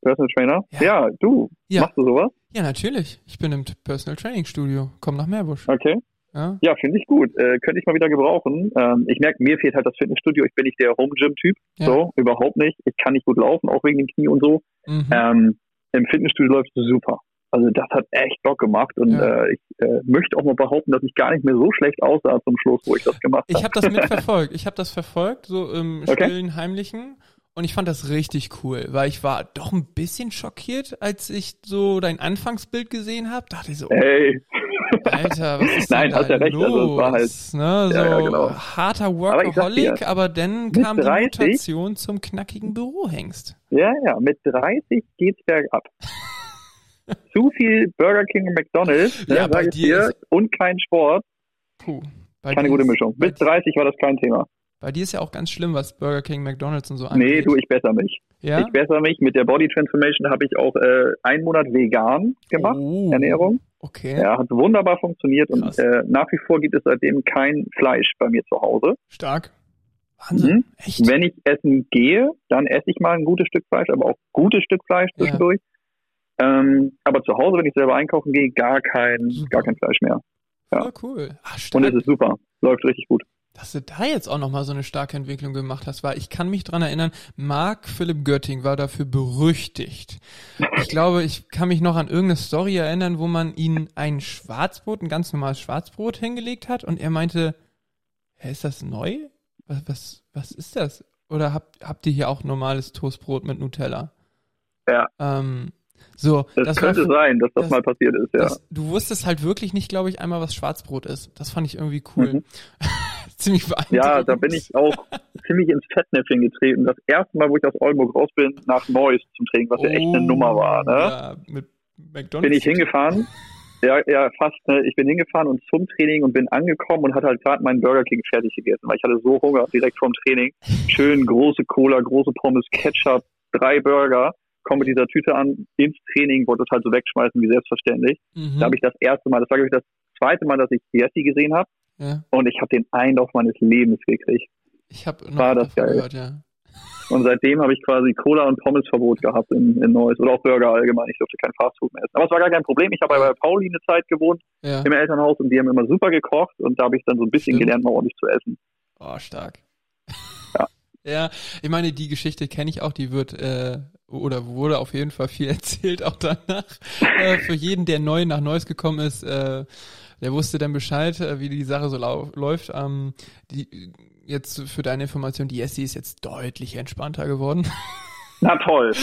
Personal Trainer? Ja. Ja, du. Ja. Machst du sowas? Ja, natürlich. Ich bin im Personal Training Studio. Komm nach Meerbusch. Okay. Ja. Ja, finde ich gut. Äh, könnte ich mal wieder gebrauchen. Ähm, ich merke, mir fehlt halt das Fitnessstudio. Ich bin nicht der Home-Gym-Typ. Ja. So, überhaupt nicht. Ich kann nicht gut laufen, auch wegen den Knie und so. Mhm. Ähm, Im Fitnessstudio läuft es super. Also das hat echt Bock gemacht und Ja. äh, ich äh, möchte auch mal behaupten, dass ich gar nicht mehr so schlecht aussah zum Schluss, wo ich das gemacht Ich habe. habe das mitverfolgt. Ich habe das verfolgt, so im Okay. stillen, heimlichen. Und ich fand das richtig cool, weil ich war doch ein bisschen schockiert, als ich so dein Anfangsbild gesehen habe. Dachte ich so, Ey, Alter, was ist Nein, hast da ja recht, los? also war halt- ne, so Ja, ja, genau. harter Aber Workaholic, dir, aber dann kam die 30 Mutation zum knackigen Bürohengst. ja, ja, mit 30 geht's bergab. Zu viel Burger King und McDonalds, ne, Ja, bei sag ich dir ist- und kein Sport, Puh. Bei keine gute Mischung. Bei, Bis 30 war das kein Thema. bei dir ist ja auch ganz schlimm, was Burger King, McDonalds und so angeht. Nee, du, ich besser mich. ja? Ich besser mich. Mit der Body Transformation habe ich auch äh, einen Monat vegan gemacht, Oh, Ernährung. Okay, Ja, hat wunderbar funktioniert und Krass. äh, nach wie vor gibt es seitdem kein Fleisch bei mir zu Hause. stark. Wahnsinn, Mhm. echt? Wenn ich essen gehe, dann esse ich mal ein gutes Stück Fleisch, aber auch gutes Stück Fleisch Ja. Ähm, aber zu Hause, wenn ich selber einkaufen gehe, gar kein, Super. gar kein Fleisch mehr. ja. Voll cool. Ah, Und es ist super. Läuft richtig gut. dass du da jetzt auch nochmal so eine starke Entwicklung gemacht hast, weil ich kann mich dran erinnern, Marc Philipp Götting war dafür berüchtigt. Ich glaube, ich kann mich noch an irgendeine Story erinnern, wo man ihn ein Schwarzbrot, ein ganz normales Schwarzbrot hingelegt hat und er meinte, hä, ist das neu? Was, was, was ist das? Oder habt, habt ihr hier auch normales Toastbrot mit Nutella? Ja. Ähm, so, Das, das war könnte sein, dass das, das- mal passiert ist, ja. das, du wusstest halt wirklich nicht, glaube ich, einmal, was Schwarzbrot ist. Das fand ich irgendwie cool. Mhm. Ziemlich beeindruckend. Ja, da bin ich auch ziemlich ins Fettnäpfchen getreten. Das erste Mal, wo ich aus Oldenburg raus bin, nach Neuss zum Training, was ja echt eine Oh, Nummer war. Ne? Ja, mit McDonald's. Bin ich hingefahren. Ja, ja, fast. Ne? Ich bin hingefahren und zum Training und bin angekommen und hatte halt gerade meinen Burger King fertig gegessen, weil ich hatte so Hunger direkt vorm Training. Schön große Cola, große Pommes, Ketchup, drei Burger. Komme mit dieser Tüte an ins Training, wollte es halt so wegschmeißen, wie selbstverständlich. Mhm. Da habe ich das erste Mal, das war glaube ich das zweite Mal, dass ich Jesse gesehen habe ja. und ich habe den Einlauf meines Lebens gekriegt. Ich habe War das geil. gehört, ja. Und seitdem habe ich quasi Cola und Pommesverbot gehabt in, in Neuss oder auch Burger allgemein. Ich durfte kein Fastfood mehr essen. Aber es war gar kein Problem. Ich habe bei Pauli eine Zeit gewohnt Ja. im Elternhaus und die haben immer super gekocht und da habe ich dann so ein bisschen Stimmt. gelernt, mal ordentlich zu essen. Oh, stark. Ja. ich meine, die Geschichte kenne ich auch, die wird äh, oder wurde auf jeden Fall viel erzählt, auch danach. äh, für jeden, der neu nach Neuss gekommen ist, äh, der wusste dann Bescheid, äh, wie die Sache so läuft. Ähm, die, jetzt für deine Information, die Essie ist jetzt deutlich entspannter geworden. Na toll.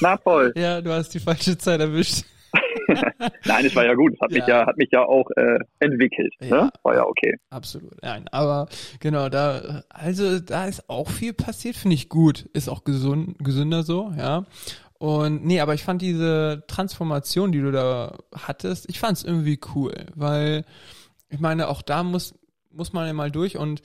Na toll. ja, du hast die falsche Zeit erwischt. Nein, es war ja gut. Es hat mich Ja. ja, hat mich ja auch äh, entwickelt. Ja. Ne? War ja okay. Absolut, nein. Aber genau, da, also da ist auch viel passiert, finde ich gut. Ist auch gesund, gesünder so, ja. Und nee, aber ich fand diese Transformation, die du da hattest, ich fand es irgendwie cool, weil ich meine, auch da muss, muss man ja mal durch und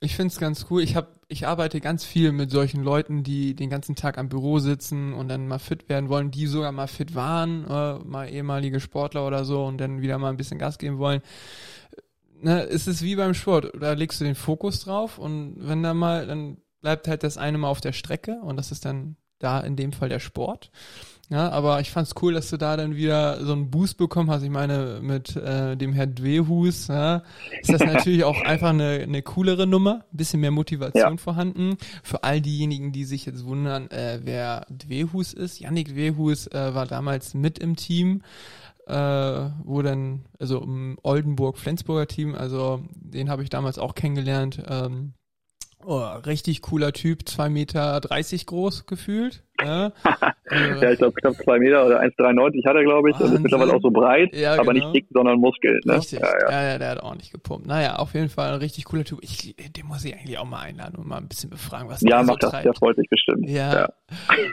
ich finde es ganz cool. Ich habe, ich arbeite ganz viel mit solchen Leuten, die den ganzen Tag am Büro sitzen und dann mal fit werden wollen, die sogar mal fit waren, äh, mal ehemalige Sportler oder so und dann wieder mal ein bisschen Gas geben wollen ne, es ist wie beim Sport, da legst du den Fokus drauf und wenn da mal, dann bleibt halt das eine mal auf der Strecke und das ist dann da in dem Fall der Sport. Ja, aber ich fand's cool, dass du da dann wieder so einen Boost bekommen hast. Ich meine, mit äh, dem Herr Dwehus ja, ist das natürlich auch einfach eine, eine coolere Nummer, ein bisschen mehr Motivation Ja. vorhanden. Für all diejenigen, die sich jetzt wundern, äh, wer Dwehus ist. Yannick Dwehus äh, war damals mit im Team äh, wo dann, also im Oldenburg-Flensburger Team, also den habe ich damals auch kennengelernt. Ähm, Oh, richtig cooler Typ, zwei Meter dreißig groß gefühlt. Ja, äh, ja ich glaube knapp zwei Meter oder 1,93 hat er, glaube ich. Und ist mittlerweile auch so breit, ja, aber genau. nicht dick, sondern Muskel. Ne? Richtig. Ja, ja. ja, der hat ordentlich gepumpt. Naja, auf jeden Fall ein richtig cooler Typ. Ich, den muss ich eigentlich auch mal einladen und mal ein bisschen befragen, was ja, der so macht das, der freut sich bestimmt. Ja. ja.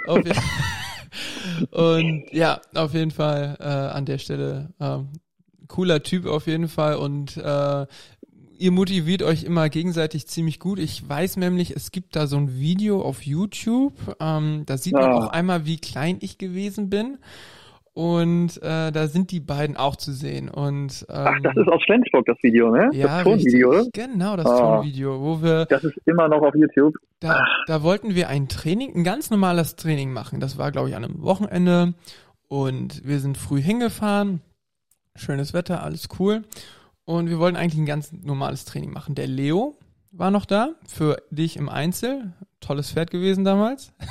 und ja, auf jeden Fall äh, an der Stelle äh, cooler Typ auf jeden Fall und äh, ihr motiviert euch immer gegenseitig ziemlich gut. Ich weiß nämlich, es gibt da so ein Video auf YouTube, ähm, da sieht man ja. auch einmal, wie klein ich gewesen bin. Und äh, da sind die beiden auch zu sehen. Und, ähm, Ach, das ist aus Flensburg, das Video, ne? Ja, das Tonvideo, oder? Genau, das ah. Tonvideo, wo wir. Das ist immer noch auf YouTube. Da, da wollten wir ein Training, ein ganz normales Training machen. Das war, glaube ich, an einem Wochenende. Und wir sind früh hingefahren. Schönes Wetter, alles cool. Und wir wollten eigentlich ein ganz normales Training machen. Der Leo war noch da, für dich im Einzel. Tolles Pferd gewesen damals.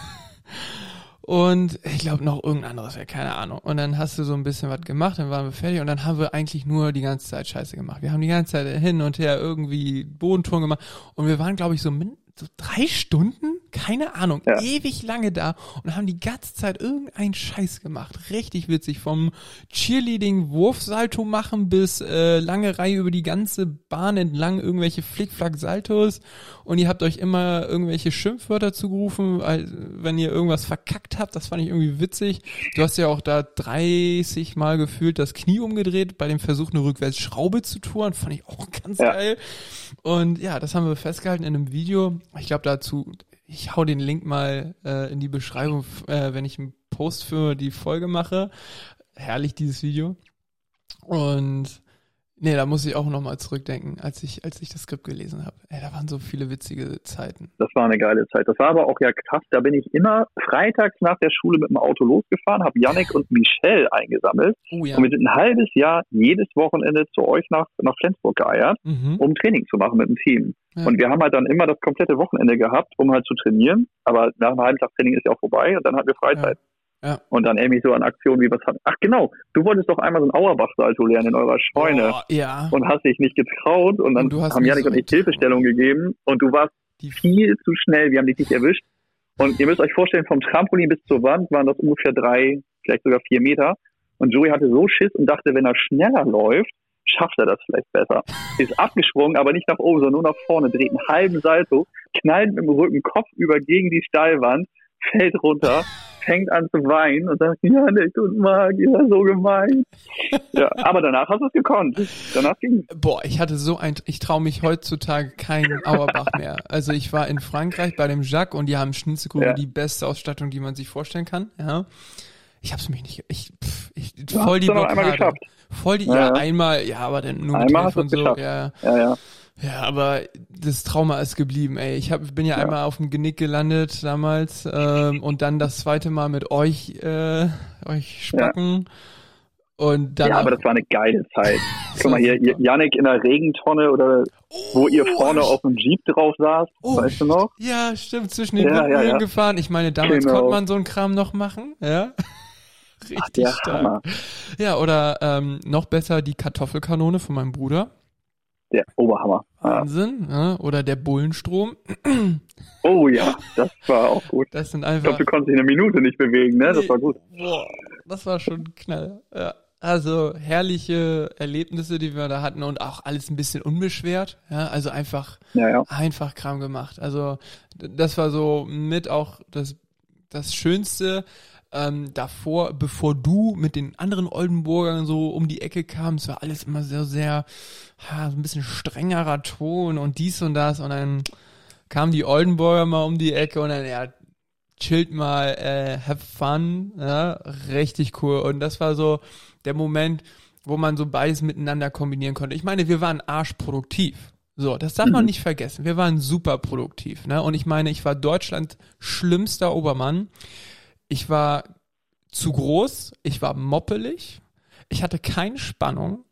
Und ich glaube noch irgendein anderes Pferd, keine Ahnung. Und dann hast du so ein bisschen was gemacht, dann waren wir fertig und dann haben wir eigentlich nur die ganze Zeit Scheiße gemacht. Wir haben die ganze Zeit hin und her irgendwie Bodentouren gemacht und wir waren, glaube ich, so so drei Stunden, keine Ahnung, ja. ewig lange da und haben die ganze Zeit irgendeinen Scheiß gemacht. Richtig witzig. Vom Cheerleading Wurfsalto machen bis äh, lange Reihe über die ganze Bahn entlang, irgendwelche Flickflack-Saltos und ihr habt euch immer irgendwelche Schimpfwörter zugerufen, wenn ihr irgendwas verkackt habt. Das fand ich irgendwie witzig. Du hast ja auch da 30 Mal gefühlt das Knie umgedreht bei dem Versuch, eine Rückwärtsschraube zu touren. Fand ich auch ganz ja. geil. Und ja, das haben wir festgehalten in einem Video. Ich glaube dazu, ich hau den Link mal äh, in die Beschreibung, äh, wenn ich einen Post für die Folge mache. Herrlich dieses Video. Und Nee, da muss ich auch nochmal zurückdenken, als ich, als ich das Skript gelesen habe. Ey, da waren so viele witzige Zeiten. Das war eine geile Zeit. Das war aber auch ja krass. Da bin ich immer freitags nach der Schule mit dem Auto losgefahren, habe Yannick und Michelle eingesammelt. Oh, ja. Und wir sind ein halbes Jahr jedes Wochenende zu euch nach, nach Flensburg geeiert, mhm. um Training zu machen mit dem Team. Ja. Und wir haben halt dann immer das komplette Wochenende gehabt, um halt zu trainieren. Aber nach einem halben Tag Training ist ja auch vorbei und dann hatten wir Freizeit. Ja. Ja. Und dann irgendwie so an Aktionen wie was hat. Ach genau, du wolltest doch einmal so ein Auerbach-Salto lernen in eurer Scheune. Oh, ja. Und hast dich nicht getraut und dann und haben Janik so und ich Hilfestellung gegeben und du warst viel zu schnell, wir haben dich nicht erwischt. Und ihr müsst euch vorstellen, vom Trampolin bis zur Wand waren das ungefähr drei, vielleicht sogar vier Meter. Und Joey hatte so Schiss und dachte, wenn er schneller läuft, schafft er das vielleicht besser. Ist abgeschwungen, aber nicht nach oben, sondern nur nach vorne, dreht einen halben Salto, knallt mit dem Rücken Kopf über gegen die Steilwand, fällt runter fängt an zu weinen und sagt, ja, Nick und Marc, ihr seid so gemein. ja, aber danach hast du es gekonnt. Danach ging Boah, ich hatte so ein, ich traue mich heutzutage keinen Auerbach mehr. Also ich war in Frankreich bei dem Jacques und die haben Schnitzelgrube ja. die beste Ausstattung, die man sich vorstellen kann. Ja. Ich hab's mich nicht, ich, pff, ich voll die Blockade. Voll die, ja, ja, einmal, ja, aber dann nur einmal mit Hilfe und so, geschafft. ja. Ja, ja. Ja, aber das Trauma ist geblieben, ey. Ich hab, bin ja, ja. einmal auf dem Genick gelandet damals ähm, und dann das zweite Mal mit euch, äh, euch spacken. Ja. Und dann ja, aber das war eine geile Zeit. Guck mal hier, Janik in der Regentonne oder oh, wo ihr vorne oh, auf dem Jeep drauf saß, oh, weißt du noch? Ja, stimmt, zwischen den ja, ja, ja, gefahren. Ich meine, damals genau. konnte man so einen Kram noch machen, ja. Richtig Ach, stark. Hammer. Ja, oder ähm, noch besser die Kartoffelkanone von meinem Bruder der Oberhammer. Wahnsinn, ja. Oder der Bullenstrom. Oh ja, das war auch gut. Das sind einfach. Ich glaube, du konntest dich eine Minute nicht bewegen, ne? Das war gut. Boah, das war schon knall. Ja. Also herrliche Erlebnisse, die wir da hatten und auch alles ein bisschen unbeschwert. Ja, also einfach, ja, ja. einfach Kram gemacht. Also das war so mit auch das, das Schönste, ähm, davor, bevor du mit den anderen Oldenburgern so um die Ecke kamst, war alles immer sehr, sehr, ja, so ein bisschen strengerer Ton und dies und das und dann kamen die Oldenburger mal um die Ecke und dann, ja, chillt mal, äh, have fun, ja, richtig cool. Und das war so der Moment, wo man so beides miteinander kombinieren konnte. Ich meine, wir waren arschproduktiv. So, das darf man mhm. nicht vergessen. Wir waren super produktiv, ne? Und ich meine, ich war Deutschland schlimmster Obermann. Ich war zu groß, ich war moppelig, ich hatte keine Spannung,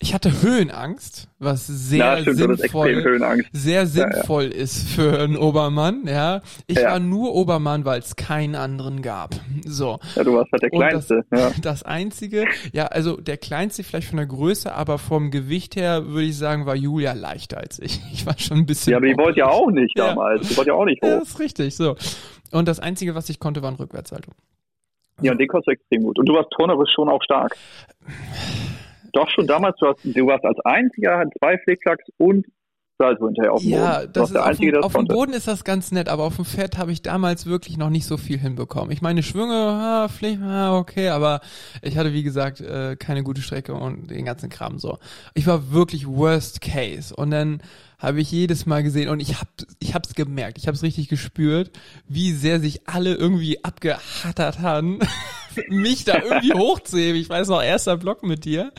ich hatte Höhenangst, was sehr Na, sinnvoll, sehr ja. sinnvoll ist für einen Obermann, ja. Ich Ja. war nur Obermann, weil es keinen anderen gab. So. Ja, du warst halt der Und das- Kleinste. ja. Das einzige, ja, also der kleinste vielleicht von der Größe, aber vom Gewicht her würde ich sagen, war Julia leichter als ich. Ich war schon ein bisschen. ja, aber die wollte ja auch nicht Ja. damals. Die wollte ja auch nicht Ja, hoch. das ist richtig, so. Und das einzige, was ich konnte, war ein Rückwärtssalto. Ja, und den konntest du extrem gut. Und du warst turnerisch schon auch stark. Doch schon damals, du, hast, du warst als einziger, hat zwei Flickflacks und Salto hinterher auf dem Ja, Boden. Das ist der auf, Einzige, das auf dem. Boden ist das ganz nett, aber auf dem Pferd habe ich damals wirklich noch nicht so viel hinbekommen. Ich meine, Schwünge, ah, Pflicht, ah, okay, aber ich hatte, wie gesagt, äh, keine gute Strecke und den ganzen Kram so. Ich war wirklich worst case und dann habe ich jedes Mal gesehen und ich hab ich hab's gemerkt, ich hab's richtig gespürt, wie sehr sich alle irgendwie abgehattert haben, mich da irgendwie hochzuheben. Ich weiß noch, erster Block mit dir.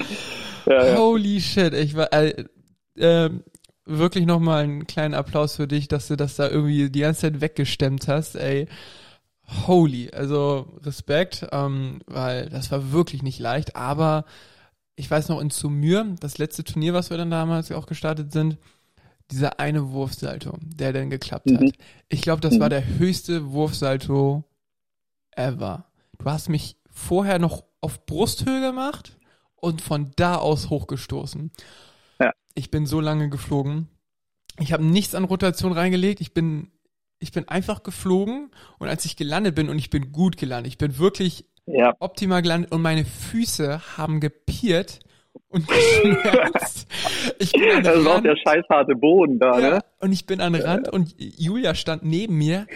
Ja, ja. Holy shit, ich war äh, ähm, wirklich nochmal einen kleinen Applaus für dich, dass du das da irgendwie die ganze Zeit weggestemmt hast, ey. Holy, also Respekt, ähm, weil das war wirklich nicht leicht, aber ich weiß noch in Sumür, das letzte Turnier, was wir dann damals auch gestartet sind, dieser eine Wurfsalto, der dann geklappt hat. Mhm. Ich glaube, das war Mhm. der höchste Wurfsalto ever. Du hast mich vorher noch auf Brusthöhe gemacht und von da aus hochgestoßen. Ja. Ich bin so lange geflogen. Ich habe nichts an Rotation reingelegt. Ich bin, ich bin einfach geflogen und als ich gelandet bin und ich bin gut gelandet, ich bin wirklich ja. optimal gelandet und meine Füße haben gepiert und geschmerzt. ich bin an Das ist auch Rand- der scheißharte Boden da, ja, ne? und ich bin an Rand und Julia stand neben mir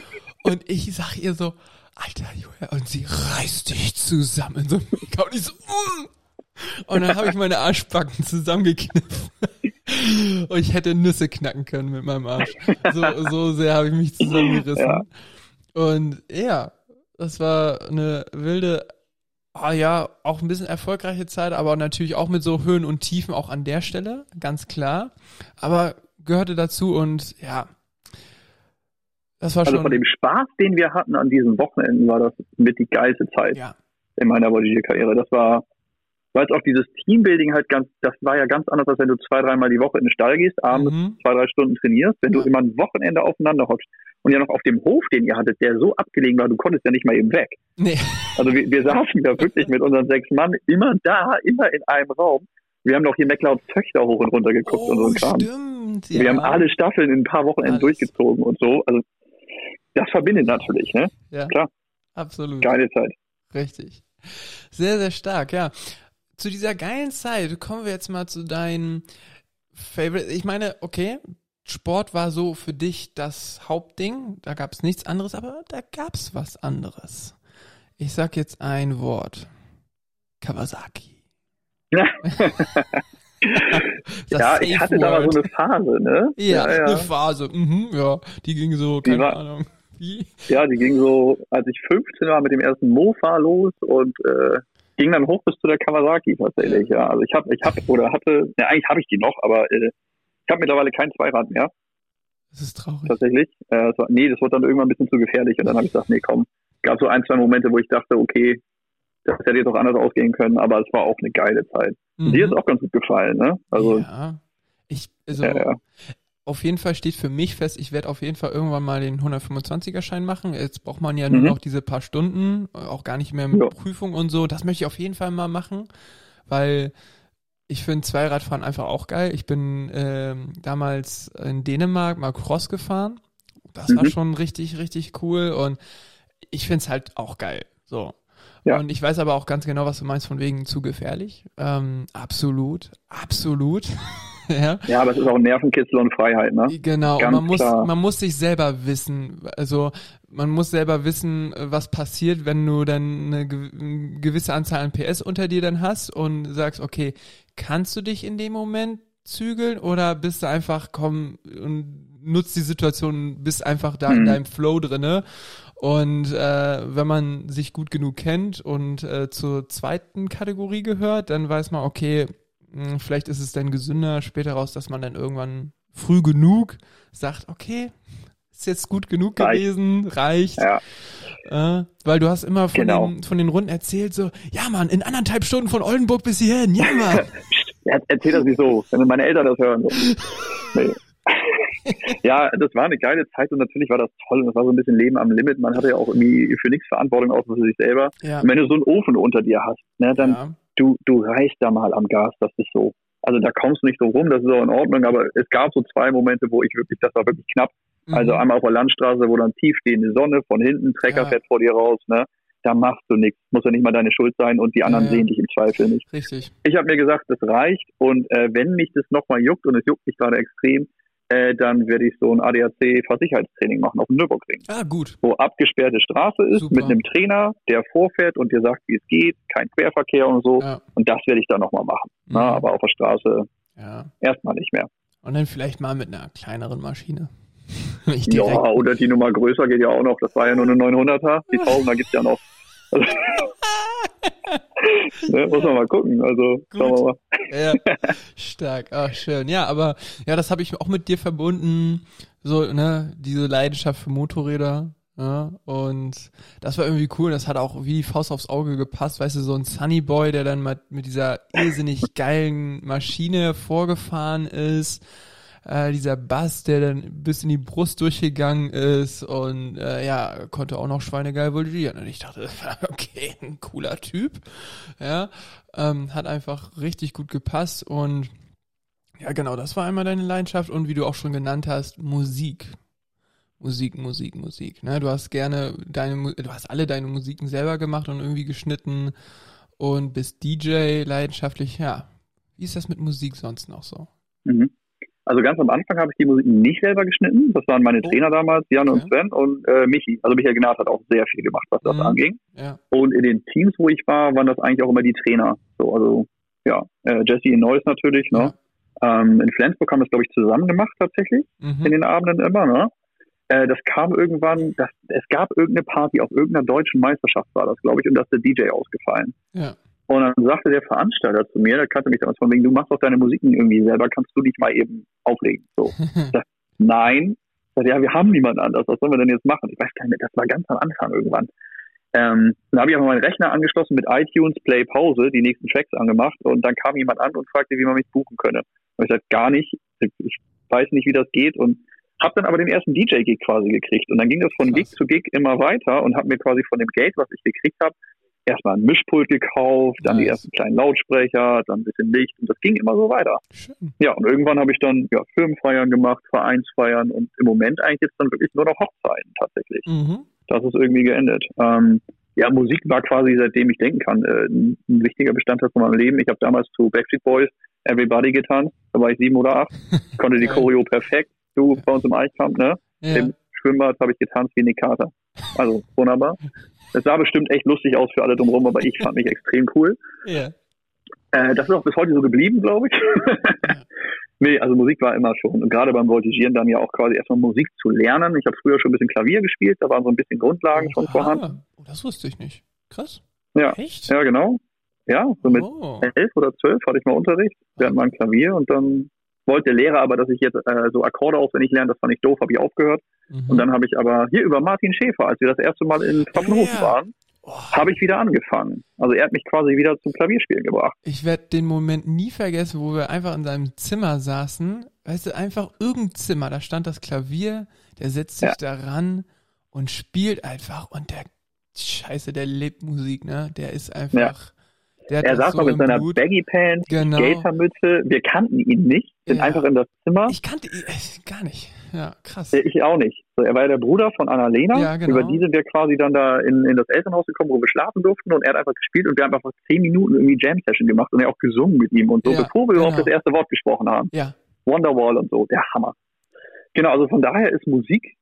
und ich sag ihr so, Alter Julia, und sie reißt dich zusammen. So, und ich so, mm. Und dann habe ich meine Arschbacken zusammengekniffen. Und ich hätte Nüsse knacken können mit meinem Arsch. So, so sehr habe ich mich zusammengerissen. Ja. Und ja, das war eine wilde, ah ja, auch ein bisschen erfolgreiche Zeit, aber natürlich auch mit so Höhen und Tiefen auch an der Stelle, ganz klar. Aber gehörte dazu und ja, das war Also schon. von dem Spaß, den wir hatten an diesen Wochenenden, war das mit die geilste Zeit ja, in meiner Voltigierkarriere. Das war, weil es auch dieses Teambuilding halt ganz, das war ja ganz anders, als wenn du zwei, dreimal die Woche in den Stall gehst, abends mhm. zwei, drei Stunden trainierst, wenn Ja. du immer ein Wochenende aufeinander hockst. Und ja noch auf dem Hof, den ihr hattet, der so abgelegen war, du konntest ja nicht mal eben weg. nee, Also wir, wir saßen da wirklich mit unseren sechs Mann immer da, immer in einem Raum. Wir haben noch hier McLeods Töchter hoch und runter geguckt und so oh, ein Kram. stimmt. Wir ja. haben alle Staffeln in ein paar Wochenenden Alles. durchgezogen und so. Also das verbindet natürlich, ne? ja, klar. Absolut. Geile Zeit. Richtig. Sehr, sehr stark, ja. Zu dieser geilen Zeit kommen wir jetzt mal zu deinen Favorite. Ich meine, okay, Sport war so für dich das Hauptding, da gab es nichts anderes, aber da gab es was anderes. Ich sag jetzt ein Wort. Kawasaki. Ja, ich hatte da mal so eine Phase, ne? Ja, ja, eine ja. Phase. Mhm, ja, die ging so, keine war- Ahnung. Wie? Ja, die ging so, als ich 15 war, mit dem ersten Mofa los und äh, ging dann hoch bis zu der Kawasaki tatsächlich. Ja, also ich habe, ich habe oder hatte, ne, eigentlich habe ich die noch, aber äh, ich habe mittlerweile kein Zweirad mehr Das ist traurig. tatsächlich. Äh, das war, nee, das wurde dann irgendwann ein bisschen zu gefährlich und dann habe ich gesagt, nee, komm. Gab so ein, zwei Momente, wo ich dachte, okay, das hätte jetzt auch anders ausgehen können, aber es war auch eine geile Zeit. Mhm. Dir ist auch ganz gut gefallen, ne? Also ja. Ich, also, ja, ja. auf jeden Fall steht für mich fest, ich werde auf jeden Fall irgendwann mal den 125er Schein machen. Jetzt braucht man ja nur Mhm. noch diese paar Stunden, auch gar nicht mehr mit Ja. Prüfung und so. Das möchte ich auf jeden Fall mal machen, weil ich finde Zweiradfahren einfach auch geil. Ich bin ähm, damals in Dänemark mal Cross gefahren. Das war Mhm. schon richtig, richtig cool und ich finde es halt auch geil. So. Ja. Und ich weiß aber auch ganz genau, was du meinst von wegen zu gefährlich. Ähm, absolut, absolut. ja. ja, aber es ist auch Nervenkitzel und Freiheit, ne? Genau, und man muss, man muss sich selber wissen, also man muss selber wissen, was passiert, wenn du dann eine gewisse Anzahl an PS unter dir dann hast und sagst, okay, kannst du dich in dem Moment zügeln oder bist du einfach, komm und nutzt die Situation, bist einfach da in Mhm. deinem Flow drinne und äh, wenn man sich gut genug kennt und äh, zur zweiten Kategorie gehört, dann weiß man, okay, mh, vielleicht ist es dann gesünder später raus, dass man dann irgendwann früh genug sagt, okay, ist jetzt gut genug Reicht. gewesen, reicht. Ja, Äh, weil du hast immer von, Genau. den, von den Runden erzählt, so, ja Mann, in anderthalb Stunden von Oldenburg bis hierhin, ja Mann. Ja, erzähl das nicht so, wenn meine Eltern das hören. So. Nee. ja, das war eine geile Zeit und natürlich war das toll und das war so ein bisschen Leben am Limit. Man hatte ja auch irgendwie für nichts Verantwortung außer für sich selber. Ja. Und wenn du so einen Ofen unter dir hast, ne, dann Ja. du, du reichst da mal am Gas, das ist so. Also da kommst du nicht so rum, das ist auch in Ordnung, aber es gab so zwei Momente, wo ich wirklich, das war wirklich knapp. Also Mhm. einmal auf der Landstraße, wo dann tiefstehende Sonne von hinten, Trecker Ja. fährt vor dir raus, ne? Da machst du nichts. Muss ja nicht mal deine Schuld sein und die anderen Ja, ja. sehen dich im Zweifel nicht. Richtig. Ich habe mir gesagt, das reicht und äh, wenn mich das nochmal juckt und es juckt mich gerade extrem, äh, dann werde ich so ein ADAC-Fahrsicherheitstraining machen auf dem Nürburgring, Ah, gut. wo abgesperrte Straße ist Super. mit einem Trainer, der vorfährt und dir sagt, wie es geht, kein Querverkehr und so. Ja. Und das werde ich dann nochmal machen. Mhm. Na, aber auf der Straße ja. erstmal nicht mehr. Und dann vielleicht mal mit einer kleineren Maschine. Ja, oder die Nummer größer geht ja auch noch. Das war ja nur eine 900er. Die 1000er gibt's ja noch. Also, ne, muss man mal gucken. Also, schauen wir mal. Ja, stark, ach schön. Ja, aber ja, das habe ich auch mit dir verbunden, so ne, diese Leidenschaft für Motorräder. Ja, und das war irgendwie cool. Das hat auch wie Faust aufs Auge gepasst. Weißt du, so ein Sunny Boy, der dann mal mit dieser irrsinnig geilen Maschine vorgefahren ist. Äh, dieser Bass, der dann bis in die Brust durchgegangen ist und äh, ja, konnte auch noch schweinegeil voltigieren. Und ich dachte, okay, ein cooler Typ. Ja, ähm, hat einfach richtig gut gepasst und ja, genau, das war einmal deine Leidenschaft und wie du auch schon genannt hast, Musik. Musik, Musik, Musik. Ne? Du hast gerne deine, du hast alle deine Musiken selber gemacht und irgendwie geschnitten und bist DJ leidenschaftlich. Ja, wie ist das mit Musik sonst noch so? Mhm. Also ganz am Anfang habe ich die Musik nicht selber geschnitten. Das waren meine Oh. Trainer damals, Jan und Okay. Sven und äh, Michi. Also Michael Gnad hat auch sehr viel gemacht, was das Mhm. anging. Ja, Und in den Teams, wo ich war, waren das eigentlich auch immer die Trainer. So, also ja, äh, Jesse in Neuss natürlich. Ne? Ähm, in Flensburg haben wir es, glaube ich, zusammen gemacht tatsächlich. in mhm. den Abenden immer, ne? Äh, das kam irgendwann, das, es gab irgendeine Party auf irgendeiner deutschen Meisterschaft war das, glaube ich, und da ist der DJ ausgefallen. ja, Und dann sagte der Veranstalter zu mir, der kannte mich damals von wegen, du machst doch deine Musiken irgendwie selber, kannst du dich mal eben auflegen? So. Nein. Ich sagte, ja, wir haben niemanden anders, was sollen wir denn jetzt machen? Ich weiß gar nicht das war ganz am Anfang irgendwann. Ähm, dann habe ich einfach meinen Rechner angeschlossen mit iTunes, Play, Pause, die nächsten Tracks angemacht und dann kam jemand an und fragte, wie man mich buchen könne. Und ich sagte, gar nicht, ich weiß nicht, wie das geht und habe dann aber den ersten DJ-Gig quasi gekriegt. Und dann ging das von. Gig zu Gig immer weiter und habe mir quasi von dem Geld, was ich gekriegt habe, erstmal ein Mischpult gekauft, dann die Nice. ersten kleinen Lautsprecher, dann ein bisschen Licht und das ging immer so weiter. schön. Ja, und irgendwann habe ich dann ja, Firmenfeiern gemacht, Vereinsfeiern und im Moment eigentlich jetzt dann wirklich nur noch Hochzeiten tatsächlich. Mhm. Das ist irgendwie geendet. Ähm, ja, Musik war quasi seitdem ich denken kann äh, ein wichtiger Bestandteil von meinem Leben. Ich habe damals zu Backstreet Boys Everybody getanzt, da war ich sieben oder acht, konnte die. Choreo perfekt. Du bei uns im Eichkamp, ne? Ja, Im Schwimmbad habe ich getanzt wie Nick Carter. Also wunderbar. Es sah bestimmt echt lustig aus für alle drumherum, aber ich fand mich extrem cool. ja. Äh, das ist auch bis heute so geblieben, glaube ich. nee, also Musik war immer schon. Und gerade beim Voltigieren dann ja auch quasi erstmal Musik zu lernen. Ich habe früher schon ein bisschen Klavier gespielt, da waren so ein bisschen Grundlagen schon Oha. vorhanden. Oh, das wusste ich nicht. Krass. Ja. Echt? Ja, genau. Ja, so mit Oh. elf oder zwölf hatte ich mal Unterricht während meinem Klavier und dann wollte der Lehrer aber, dass ich jetzt äh, so Akkorde auswendig lerne, das fand ich doof, habe ich aufgehört. Mhm. Und dann habe ich aber hier über Martin Schäfer, als wir das erste Mal in Pfaffenhofen Ja. waren, oh, habe ich wieder angefangen. Also er hat mich quasi wieder zum Klavierspielen gebracht. ich werde den Moment nie vergessen, wo wir einfach in seinem Zimmer saßen. Weißt du, einfach irgendein Zimmer, da stand das Klavier, der setzt sich Ja. da ran und spielt einfach und der Scheiße, der lebt Musik, ne? Der ist einfach. Der Er saß so noch mit im seiner Blut. Baggy Pants, Genau. Skatermütze. Wir kannten ihn nicht, sind Ja. einfach in das Zimmer. Ich kannte ihn äh, gar nicht. Ja, krass. Ich auch nicht. So, er war ja der Bruder von Annalena. Ja, genau. Über die sind wir quasi dann da in, in das Elternhaus gekommen, wo wir schlafen durften. Und er hat einfach gespielt und wir haben einfach zehn Minuten irgendwie Jam-Session gemacht und er auch gesungen mit ihm und so, Ja, bevor wir überhaupt genau. das erste Wort gesprochen haben. Ja. Wonderwall und so, der Hammer. Genau, also von daher ist Musik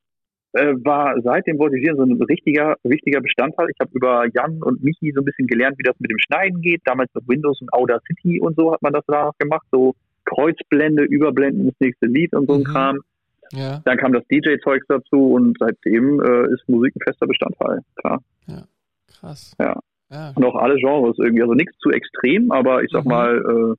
äh, war seit dem Voltigieren so ein richtiger, wichtiger Bestandteil. Ich habe über Jan und Michi so ein bisschen gelernt, wie das mit dem Schneiden geht. Damals mit Windows und Audacity und so hat man das da gemacht. So Kreuzblende, Überblenden, das nächste Lied und so ein Mhm. Kram. Ja, Dann kam das DJ-Zeugs dazu und seitdem äh, ist Musik ein fester Bestandteil, klar. krass. Ja. Ja, Und auch alle Genres irgendwie. Also nichts zu extrem, aber ich sag Mhm. mal, äh,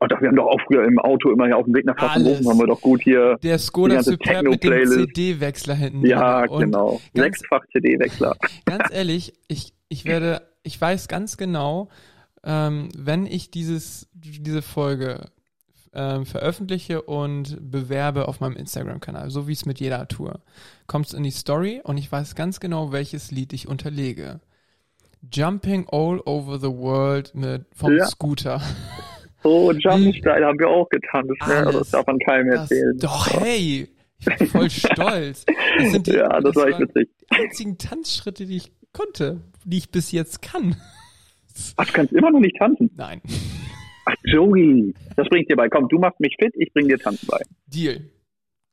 oh, doch, wir haben doch auch früher im Auto immer hier auf dem Weg nach Pfaffenhofen haben wir doch gut hier Der Skoda Superb mit dem. CD-Wechsler hinten. Ja. Und genau. Sechsfach CD-Wechsler. Ganz ehrlich, ich, ich werde, ich weiß ganz genau, ähm, wenn ich dieses, diese Folge ähm, veröffentliche und bewerbe auf meinem Instagram-Kanal, so wie es mit jeder Tour, kommt es in die Story und ich weiß ganz genau, welches Lied ich unterlege. Jumping All Over the World mit vom Ja. Scooter. So, Jumpstyle haben wir auch getanzt, ne? Alles. Also das darf man keinem Das, erzählen. doch, hey! Ich bin voll stolz. Das sind die, ja, das, war echt waren witzig. die einzigen Tanzschritte, die ich konnte, die ich bis jetzt kann. Ach, du kannst immer noch nicht tanzen. Nein. Ach, Joey, das bringt dir bei. Komm, du machst mich fit, ich bring dir tanzen bei. Deal.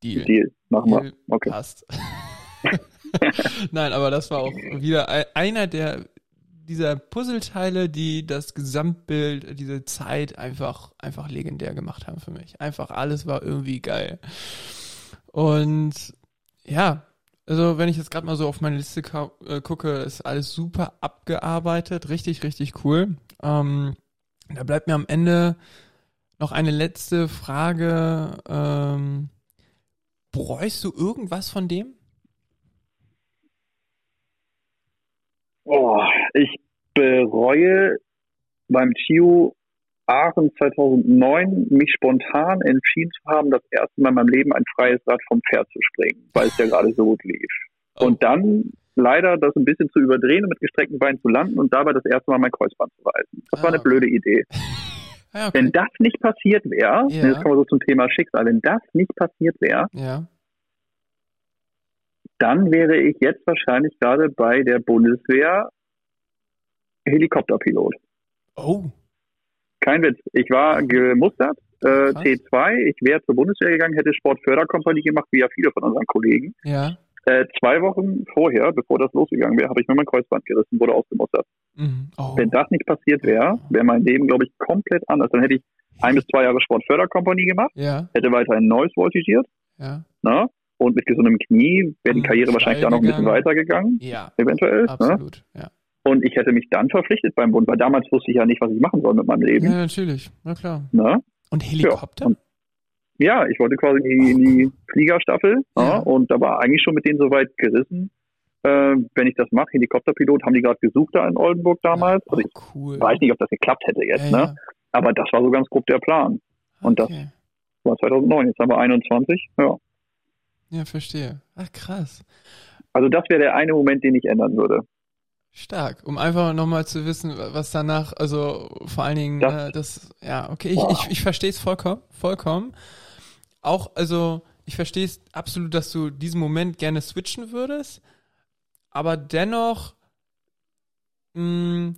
Deal. Deal, machen wir. Okay. passt. Nein, aber das war auch wieder ei- einer der dieser Puzzleteile, die das Gesamtbild, diese Zeit einfach einfach legendär gemacht haben für mich. Einfach alles war irgendwie geil. Und ja, also wenn ich jetzt gerade mal so auf meine Liste äh, gucke, ist alles super abgearbeitet, richtig richtig cool. Ähm, da bleibt mir am Ende noch eine letzte Frage. Ähm, bereust du irgendwas von dem? Oh, ich bereue beim TIO Aachen 2009 mich spontan entschieden zu haben, das erste Mal in meinem Leben ein freies Rad vom Pferd zu springen, weil es ja gerade so gut lief. Oh. Und dann leider das ein bisschen zu überdrehen und mit gestreckten Beinen zu landen und dabei das erste Mal mein Kreuzband zu reißen. Das war Ah, eine okay. blöde Idee. Ja, Wenn okay. das nicht passiert wäre, Ja. jetzt kommen wir so zum Thema Schicksal, wenn das nicht passiert wäre, Ja. dann wäre ich jetzt wahrscheinlich gerade bei der Bundeswehr Helikopterpilot. Oh. Kein Witz. Ich war gemustert, äh, Krass. T2. Ich wäre zur Bundeswehr gegangen, hätte Sportförderkompanie gemacht, wie ja viele von unseren Kollegen. Ja. Äh, zwei Wochen vorher, bevor das losgegangen wäre, habe ich mir mein Kreuzband gerissen, wurde ausgemustert. Mhm. Oh. Wenn das nicht passiert wäre, wäre mein Leben, glaube ich, komplett anders. Dann hätte ich ein bis zwei Jahre Sportförderkompanie gemacht, Ja. hätte weiterhin Neues voltigiert, Ja. ne? Und mit gesundem Knie wäre die Mhm, Karriere wahrscheinlich da noch ein bisschen gegangen. weitergegangen, Ja. eventuell. Ne? Absolut. Ja. Und ich hätte mich dann verpflichtet beim Bund, weil damals wusste ich ja nicht, was ich machen soll mit meinem Leben. Ja, natürlich. Na klar. Ne? Und Helikopter? und- Ja, ich wollte quasi in die, in die Fliegerstaffel Ja. ja. und da war eigentlich schon mit denen soweit gerissen. Äh, wenn ich das mache, Helikopterpilot, haben die gerade gesucht da in Oldenburg damals. Oh, Also ich cool. weiß nicht, ob das geklappt hätte jetzt, ja, ne? Aber das war so ganz grob der Plan. und das- okay. War 2009, jetzt haben wir 21. Ja. Ja, verstehe. Ach, krass. Also das wäre der eine Moment, den ich ändern würde. Stark, um einfach nochmal zu wissen, was danach, also vor allen Dingen, Das- das, äh, das ja, okay, ich, ich, ich verstehe es vollkommen, vollkommen. Auch, also, ich verstehe es absolut, dass du diesen Moment gerne switchen würdest, aber dennoch mh,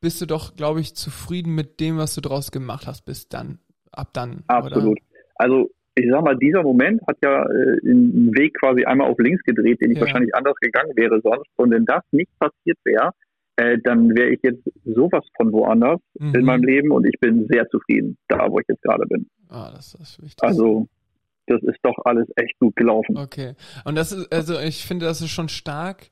bist du doch, glaube ich, zufrieden mit dem, was du draus gemacht hast, bis dann, ab dann. Absolut. Also ich sag mal, dieser Moment hat ja äh, den Weg quasi einmal auf links gedreht, den ich Ja. wahrscheinlich anders gegangen wäre sonst. Und wenn das nicht passiert wäre, äh, dann wäre ich jetzt sowas von woanders? Mhm. in meinem Leben und ich bin sehr zufrieden, da wo ich jetzt gerade bin. Ah, das ist wichtig. Also das ist doch alles echt gut gelaufen. Okay. Und das ist, also ich finde, das ist schon stark,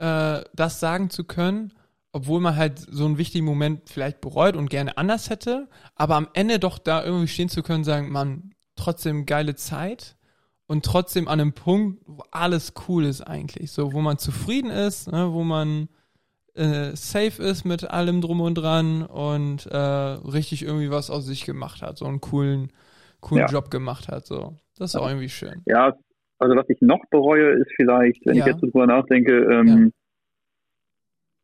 äh, das sagen zu können, obwohl man halt so einen wichtigen Moment vielleicht bereut und gerne anders hätte, aber am Ende doch da irgendwie stehen zu können, sagen, man, trotzdem geile Zeit und trotzdem an einem Punkt, wo alles cool ist eigentlich, so, wo man zufrieden ist, ne, wo man äh, safe ist mit allem drum und dran und äh, richtig irgendwie was aus sich gemacht hat, so einen coolen, coolen Ja. Job gemacht hat, so. Das ist auch irgendwie schön. Ja, also was ich noch bereue, ist vielleicht, wenn Ja. ich jetzt drüber nachdenke, ähm,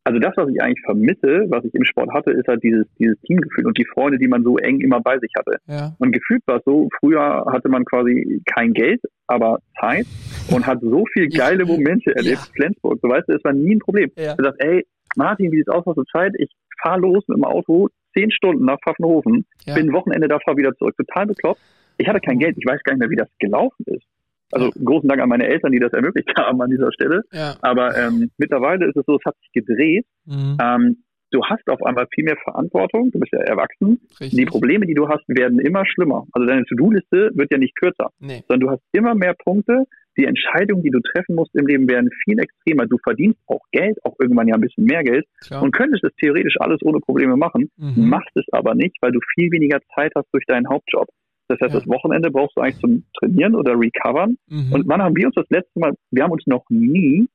also das, was ich eigentlich vermisse, was ich im Sport hatte, ist halt dieses, dieses Teamgefühl und die Freunde, die man so eng immer bei sich hatte. Ja. Und gefühlt war es so, früher hatte man quasi kein Geld, aber Zeit und hat so viel geile Momente erlebt, Ja. Flensburg. So weißt du, es war nie ein Problem. Ja. Du sagst, ey, Martin, wie sieht's aus, hast du Zeit? Ich fahr los mit dem Auto, zehn Stunden nach Pfaffenhofen, Ja. bin Wochenende da, fahr wieder zurück. Total bekloppt. Ich hatte kein Geld, ich weiß gar nicht mehr, wie das gelaufen ist. Also großen Dank an meine Eltern, die das ermöglicht haben an dieser Stelle. Ja. Aber ähm, mittlerweile ist es so, es hat sich gedreht. Mhm. Ähm, du hast auf einmal viel mehr Verantwortung, du bist ja erwachsen. Richtig. Die Probleme, die du hast, werden immer schlimmer. Also deine To-Do-Liste wird ja nicht kürzer, Nee. sondern du hast immer mehr Punkte. Die Entscheidungen, die du treffen musst im Leben, werden viel extremer. Du verdienst auch Geld, auch irgendwann ja ein bisschen mehr Geld Klar. und könntest es theoretisch alles ohne Probleme machen, Mhm. machst es aber nicht, weil du viel weniger Zeit hast durch deinen Hauptjob. Das heißt, Ja. das Wochenende brauchst du eigentlich zum Trainieren oder Recovern. Mhm. Und wann haben wir uns das letzte Mal, wir haben uns noch nie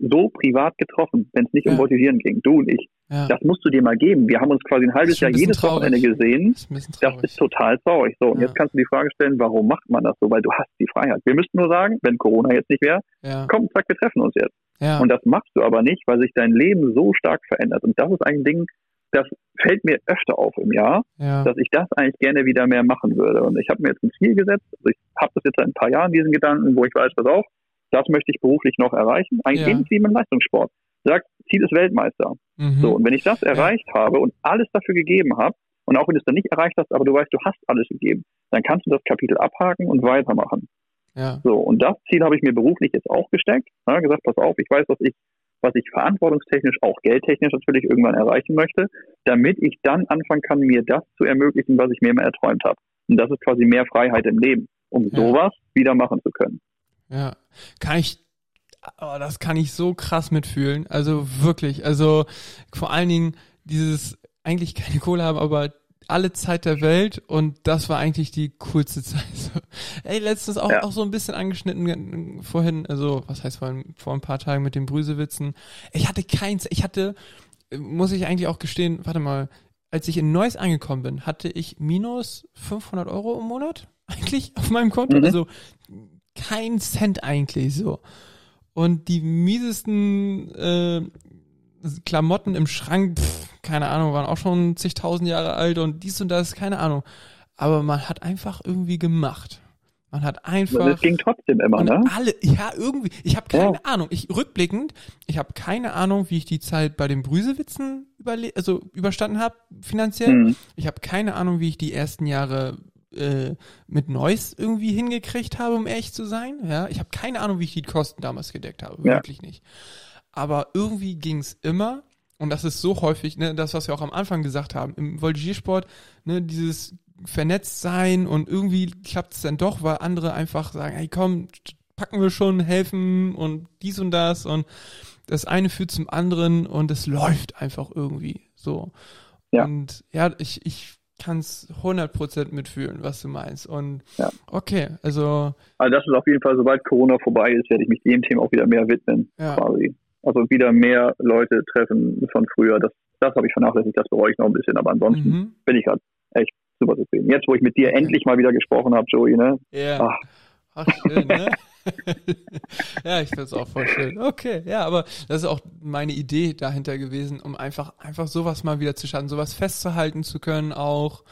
so privat getroffen, wenn es nicht Ja. um Voltigieren ging, du und ich. Ja. Das musst du dir mal geben. Wir haben uns quasi ein halbes Jahr ein bisschen jedes traurig. Wochenende gesehen. Das ist Das ist total traurig. So, und jetzt kannst du die Frage stellen, warum macht man das so? Weil du hast die Freiheit. Wir müssten nur sagen, wenn Corona jetzt nicht wäre, komm, zack, wir treffen uns jetzt. Ja. Und das machst du aber nicht, weil sich dein Leben so stark verändert. Und das ist ein Ding, das fällt mir öfter auf im Jahr, ja. dass ich das eigentlich gerne wieder mehr machen würde. Und ich habe mir jetzt ein Ziel gesetzt. Also ich habe das jetzt seit ein paar Jahren, diesen Gedanken, wo ich weiß, pass auf, das möchte ich beruflich noch erreichen. Eigentlich Ja. wie im Leistungssport. Sagt, Ziel ist Weltmeister. Mhm. So, und wenn ich das erreicht habe und alles dafür gegeben habe, und auch wenn du es dann nicht erreicht hast, aber du weißt, du hast alles gegeben, dann kannst du das Kapitel abhaken und weitermachen. ja. So, und das Ziel habe ich mir beruflich jetzt auch gesteckt. Ja, gesagt, pass auf, ich weiß, was ich, was ich verantwortungstechnisch, auch geldtechnisch natürlich irgendwann erreichen möchte, damit ich dann anfangen kann, mir das zu ermöglichen, was ich mir immer erträumt habe. Und das ist quasi mehr Freiheit im Leben, um Ja. sowas wieder machen zu können. Ja, kann ich, oh, das kann ich so krass mitfühlen. Also wirklich, also vor allen Dingen dieses eigentlich keine Kohle haben, aber alle Zeit der Welt und das war eigentlich die coolste Zeit. So, ey, letztens auch, Ja. auch so ein bisschen angeschnitten äh, vorhin, also was heißt vorhin, vor ein paar Tagen mit den Brüsewitzen. Ich hatte keins, ich hatte, muss ich eigentlich auch gestehen, warte mal, als ich in Neuss angekommen bin, hatte ich minus 500 Euro im Monat eigentlich auf meinem Konto. Mhm. Also kein Cent eigentlich so. Und die miesesten äh, Klamotten im Schrank, pff, keine Ahnung, waren auch schon zigtausend Jahre alt und dies und das, keine Ahnung. Aber man hat einfach irgendwie gemacht. Man hat Und einfach es ging trotzdem immer, und ne? alle, ja, irgendwie. Ich habe keine Ja. Ahnung. Ich rückblickend, ich habe keine Ahnung, wie ich die Zeit bei den Brüsewitzen überle also überstanden habe finanziell. Mhm. Ich habe keine Ahnung, wie ich die ersten Jahre äh, mit Neues irgendwie hingekriegt habe, um ehrlich zu sein. Ja, ich habe keine Ahnung, wie ich die Kosten damals gedeckt habe. Ja. Wirklich nicht. Aber irgendwie ging's immer. Und das ist so häufig, ne, das, was wir auch am Anfang gesagt haben, im Voltigiersport, ne, dieses vernetzt sein und irgendwie klappt es dann doch, weil andere einfach sagen, hey komm, packen wir schon, helfen und dies und das und das eine führt zum anderen und es läuft einfach irgendwie so. Ja. Und ja, ich, ich kann es 100% mitfühlen, was du meinst. Und Ja. okay, also Also das ist auf jeden Fall, sobald Corona vorbei ist, werde ich mich dem Thema auch wieder mehr widmen, ja, quasi. Also wieder mehr Leute treffen von früher. Das, das habe ich vernachlässigt, das bereue ich noch ein bisschen. Aber ansonsten mhm. bin ich halt echt super zufrieden. Jetzt, wo ich mit dir endlich mal wieder gesprochen habe, Joey, ne? Ja. Ach. Ach, schön, ne? ja, ich find's auch voll schön. Okay, ja, aber das ist auch meine Idee dahinter gewesen, um einfach, einfach sowas mal wieder zu schaffen, sowas festzuhalten zu können, auch,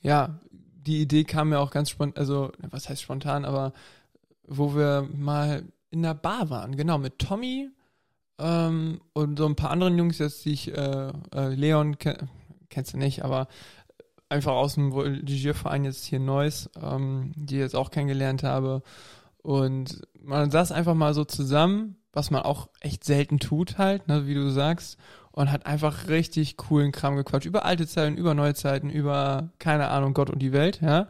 ja, die Idee kam mir auch ganz spontan, also, was heißt spontan, aber wo wir mal in der Bar waren, genau, mit Tommy ähm, und so ein paar anderen Jungs, jetzt die ich, äh, äh, Leon, ken, kennst du nicht, aber einfach aus dem Voltigierverein jetzt hier Neuss, ähm, die ich jetzt auch kennengelernt habe. Und man saß einfach mal so zusammen, was man auch echt selten tut halt, ne, wie du sagst, und hat einfach richtig coolen Kram gequatscht. Über alte Zeiten, über neue Zeiten, über, keine Ahnung, Gott und die Welt, ja.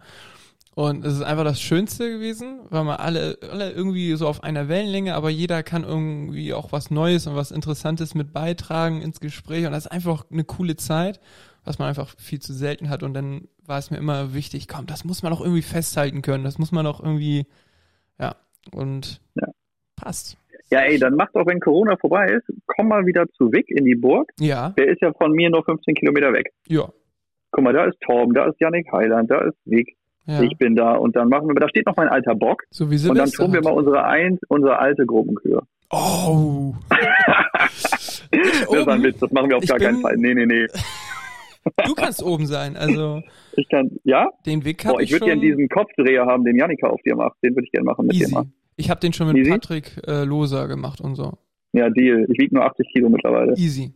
Und es ist einfach das Schönste gewesen, weil man alle, alle irgendwie so auf einer Wellenlänge, aber jeder kann irgendwie auch was Neues und was Interessantes mit beitragen ins Gespräch. Und das ist einfach eine coole Zeit, was man einfach viel zu selten hat. Und dann war es mir immer wichtig, komm, das muss man auch irgendwie festhalten können. Das muss man auch irgendwie, ja, und Ja. passt. Ja, ey, dann mach doch, wenn Corona vorbei ist, komm mal wieder zu Wick in die Burg. Ja, Der ist ja von mir nur 15 Kilometer weg. ja, Guck mal, da ist Torben, da ist Yannick Heiland, da ist Wick, ja. ich bin da und dann machen wir, da steht noch mein alter Bock so wie und dann Silvester. tun wir mal unsere, ein, unsere alte Gruppenkür. oh. Das ist ein? Witz, das machen wir auf Ich gar keinen bin- Fall. Nee, nee, nee. Du kannst oben sein, also Ich kann, ja? den Weg habe ich ich, würde schon gerne diesen Kopfdreher haben, den Janika auf dir macht. Den würde ich gerne machen mit dir easy. mal. Ich habe den schon mit Easy? Patrick äh, Loser gemacht und so. Ja, Deal. Ich wiege nur 80 Kilo mittlerweile. Easy.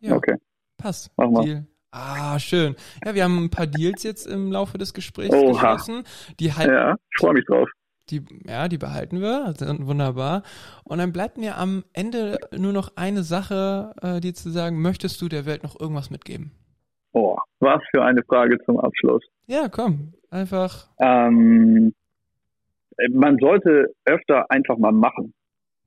Ja, Okay, passt. mach mal. Deal. Ah, schön. Ja, wir haben ein paar Deals jetzt im Laufe des Gesprächs Oha. geschlossen. Die halt, Ja, ich freue mich drauf. die, ja, die behalten wir, wunderbar. Und dann bleibt mir am Ende nur noch eine Sache, äh, dir zu sagen, möchtest du der Welt noch irgendwas mitgeben? Oh, was für eine Frage zum Abschluss. Ja, komm, einfach. Ähm, man sollte öfter einfach mal machen.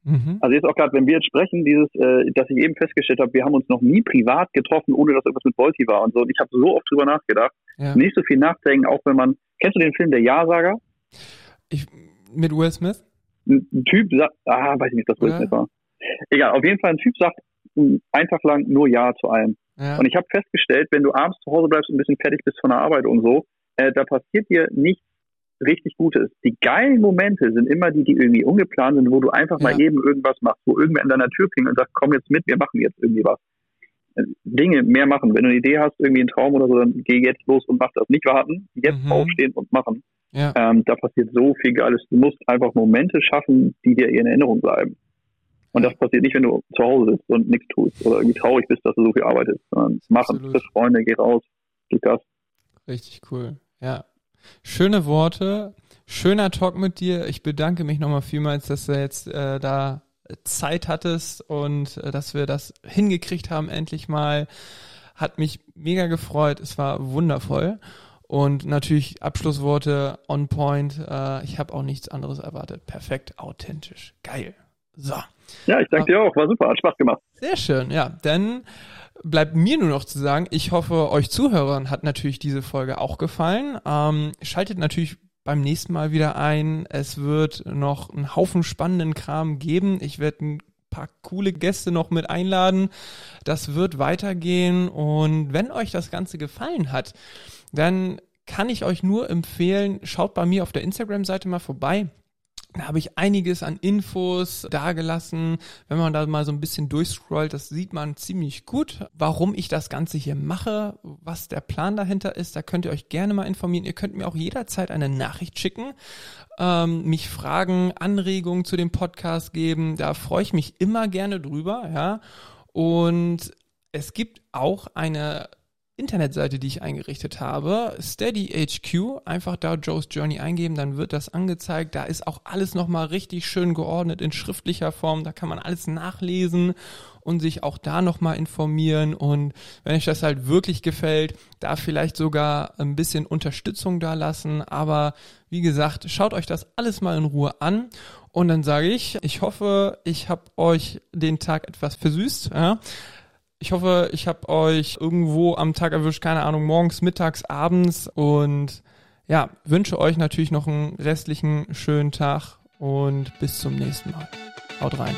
Mhm. Also jetzt auch gerade, wenn wir jetzt sprechen, dieses, äh, dass ich eben festgestellt habe, wir haben uns noch nie privat getroffen, ohne dass irgendwas mit Volti war und so. Und ich habe so oft drüber nachgedacht. Ja. Nicht so viel nachdenken, auch wenn man. Kennst du den Film Der Ja-Sager? Ich, mit Will Smith? Ein ein Typ sagt, ah, weiß ich nicht, dass Will Ja. Smith war. Egal, auf jeden Fall ein Typ sagt einfach lang nur Ja zu allem. Ja. Und ich habe festgestellt, wenn du abends zu Hause bleibst und ein bisschen fertig bist von der Arbeit und so, äh, da passiert dir nichts richtig Gutes. Die geilen Momente sind immer die, die irgendwie ungeplant sind, wo du einfach ja. mal eben irgendwas machst, wo irgendwer an deiner Tür klingt und sagt, komm jetzt mit, wir machen jetzt irgendwie was. Äh, Dinge mehr machen. Wenn du eine Idee hast, irgendwie einen Traum oder so, dann geh jetzt los und mach das. Nicht warten, jetzt mhm. aufstehen und machen. Ja. Ähm, da passiert so viel Geiles. Du musst einfach Momente schaffen, die dir in Erinnerung bleiben. Und das passiert nicht, wenn du zu Hause sitzt und nichts tust oder irgendwie traurig bist, dass du so viel arbeitest, sondern machen, triff Freunde, geh raus, gib das. Richtig cool. Ja. Schöne Worte, schöner Talk mit dir. Ich bedanke mich nochmal vielmals, dass du jetzt äh, da Zeit hattest und äh, dass wir das hingekriegt haben, endlich mal. Hat mich mega gefreut. Es war wundervoll. Und natürlich Abschlussworte on point. Äh, ich habe auch nichts anderes erwartet. Perfekt, authentisch. Geil. So. Ja, ich danke dir auch. War super, hat Spaß gemacht. Sehr schön, ja. Dann bleibt mir nur noch zu sagen, ich hoffe, euch Zuhörern hat natürlich diese Folge auch gefallen. Ähm, schaltet natürlich beim nächsten Mal wieder ein. Es wird noch einen Haufen spannenden Kram geben. Ich werde ein paar coole Gäste noch mit einladen. Das wird weitergehen. Und wenn euch das Ganze gefallen hat, dann kann ich euch nur empfehlen, schaut bei mir auf der Instagram-Seite mal vorbei. Da habe ich einiges an Infos dagelassen. Wenn man da mal so ein bisschen durchscrollt, das sieht man ziemlich gut, warum ich das Ganze hier mache, was der Plan dahinter ist. Da könnt ihr euch gerne mal informieren. Ihr könnt mir auch jederzeit eine Nachricht schicken, ähm, mich Fragen, Anregungen zu dem Podcast geben. Da freue ich mich immer gerne drüber, ja. Und es gibt auch eine Internetseite, die ich eingerichtet habe, Steady HQ, einfach da Joe's Journey eingeben, dann wird das angezeigt. Da ist auch alles nochmal richtig schön geordnet in schriftlicher Form. Da kann man alles nachlesen und sich auch da nochmal informieren. Und wenn euch das halt wirklich gefällt, da vielleicht sogar ein bisschen Unterstützung da lassen. Aber wie gesagt, schaut euch das alles mal in Ruhe an. Und dann sage ich, ich hoffe, ich habe euch den Tag etwas versüßt. Ja. Ich hoffe, ich habe euch irgendwo am Tag erwischt, keine Ahnung, morgens, mittags, abends und ja, wünsche euch natürlich noch einen restlichen schönen Tag und bis zum nächsten Mal. Haut rein.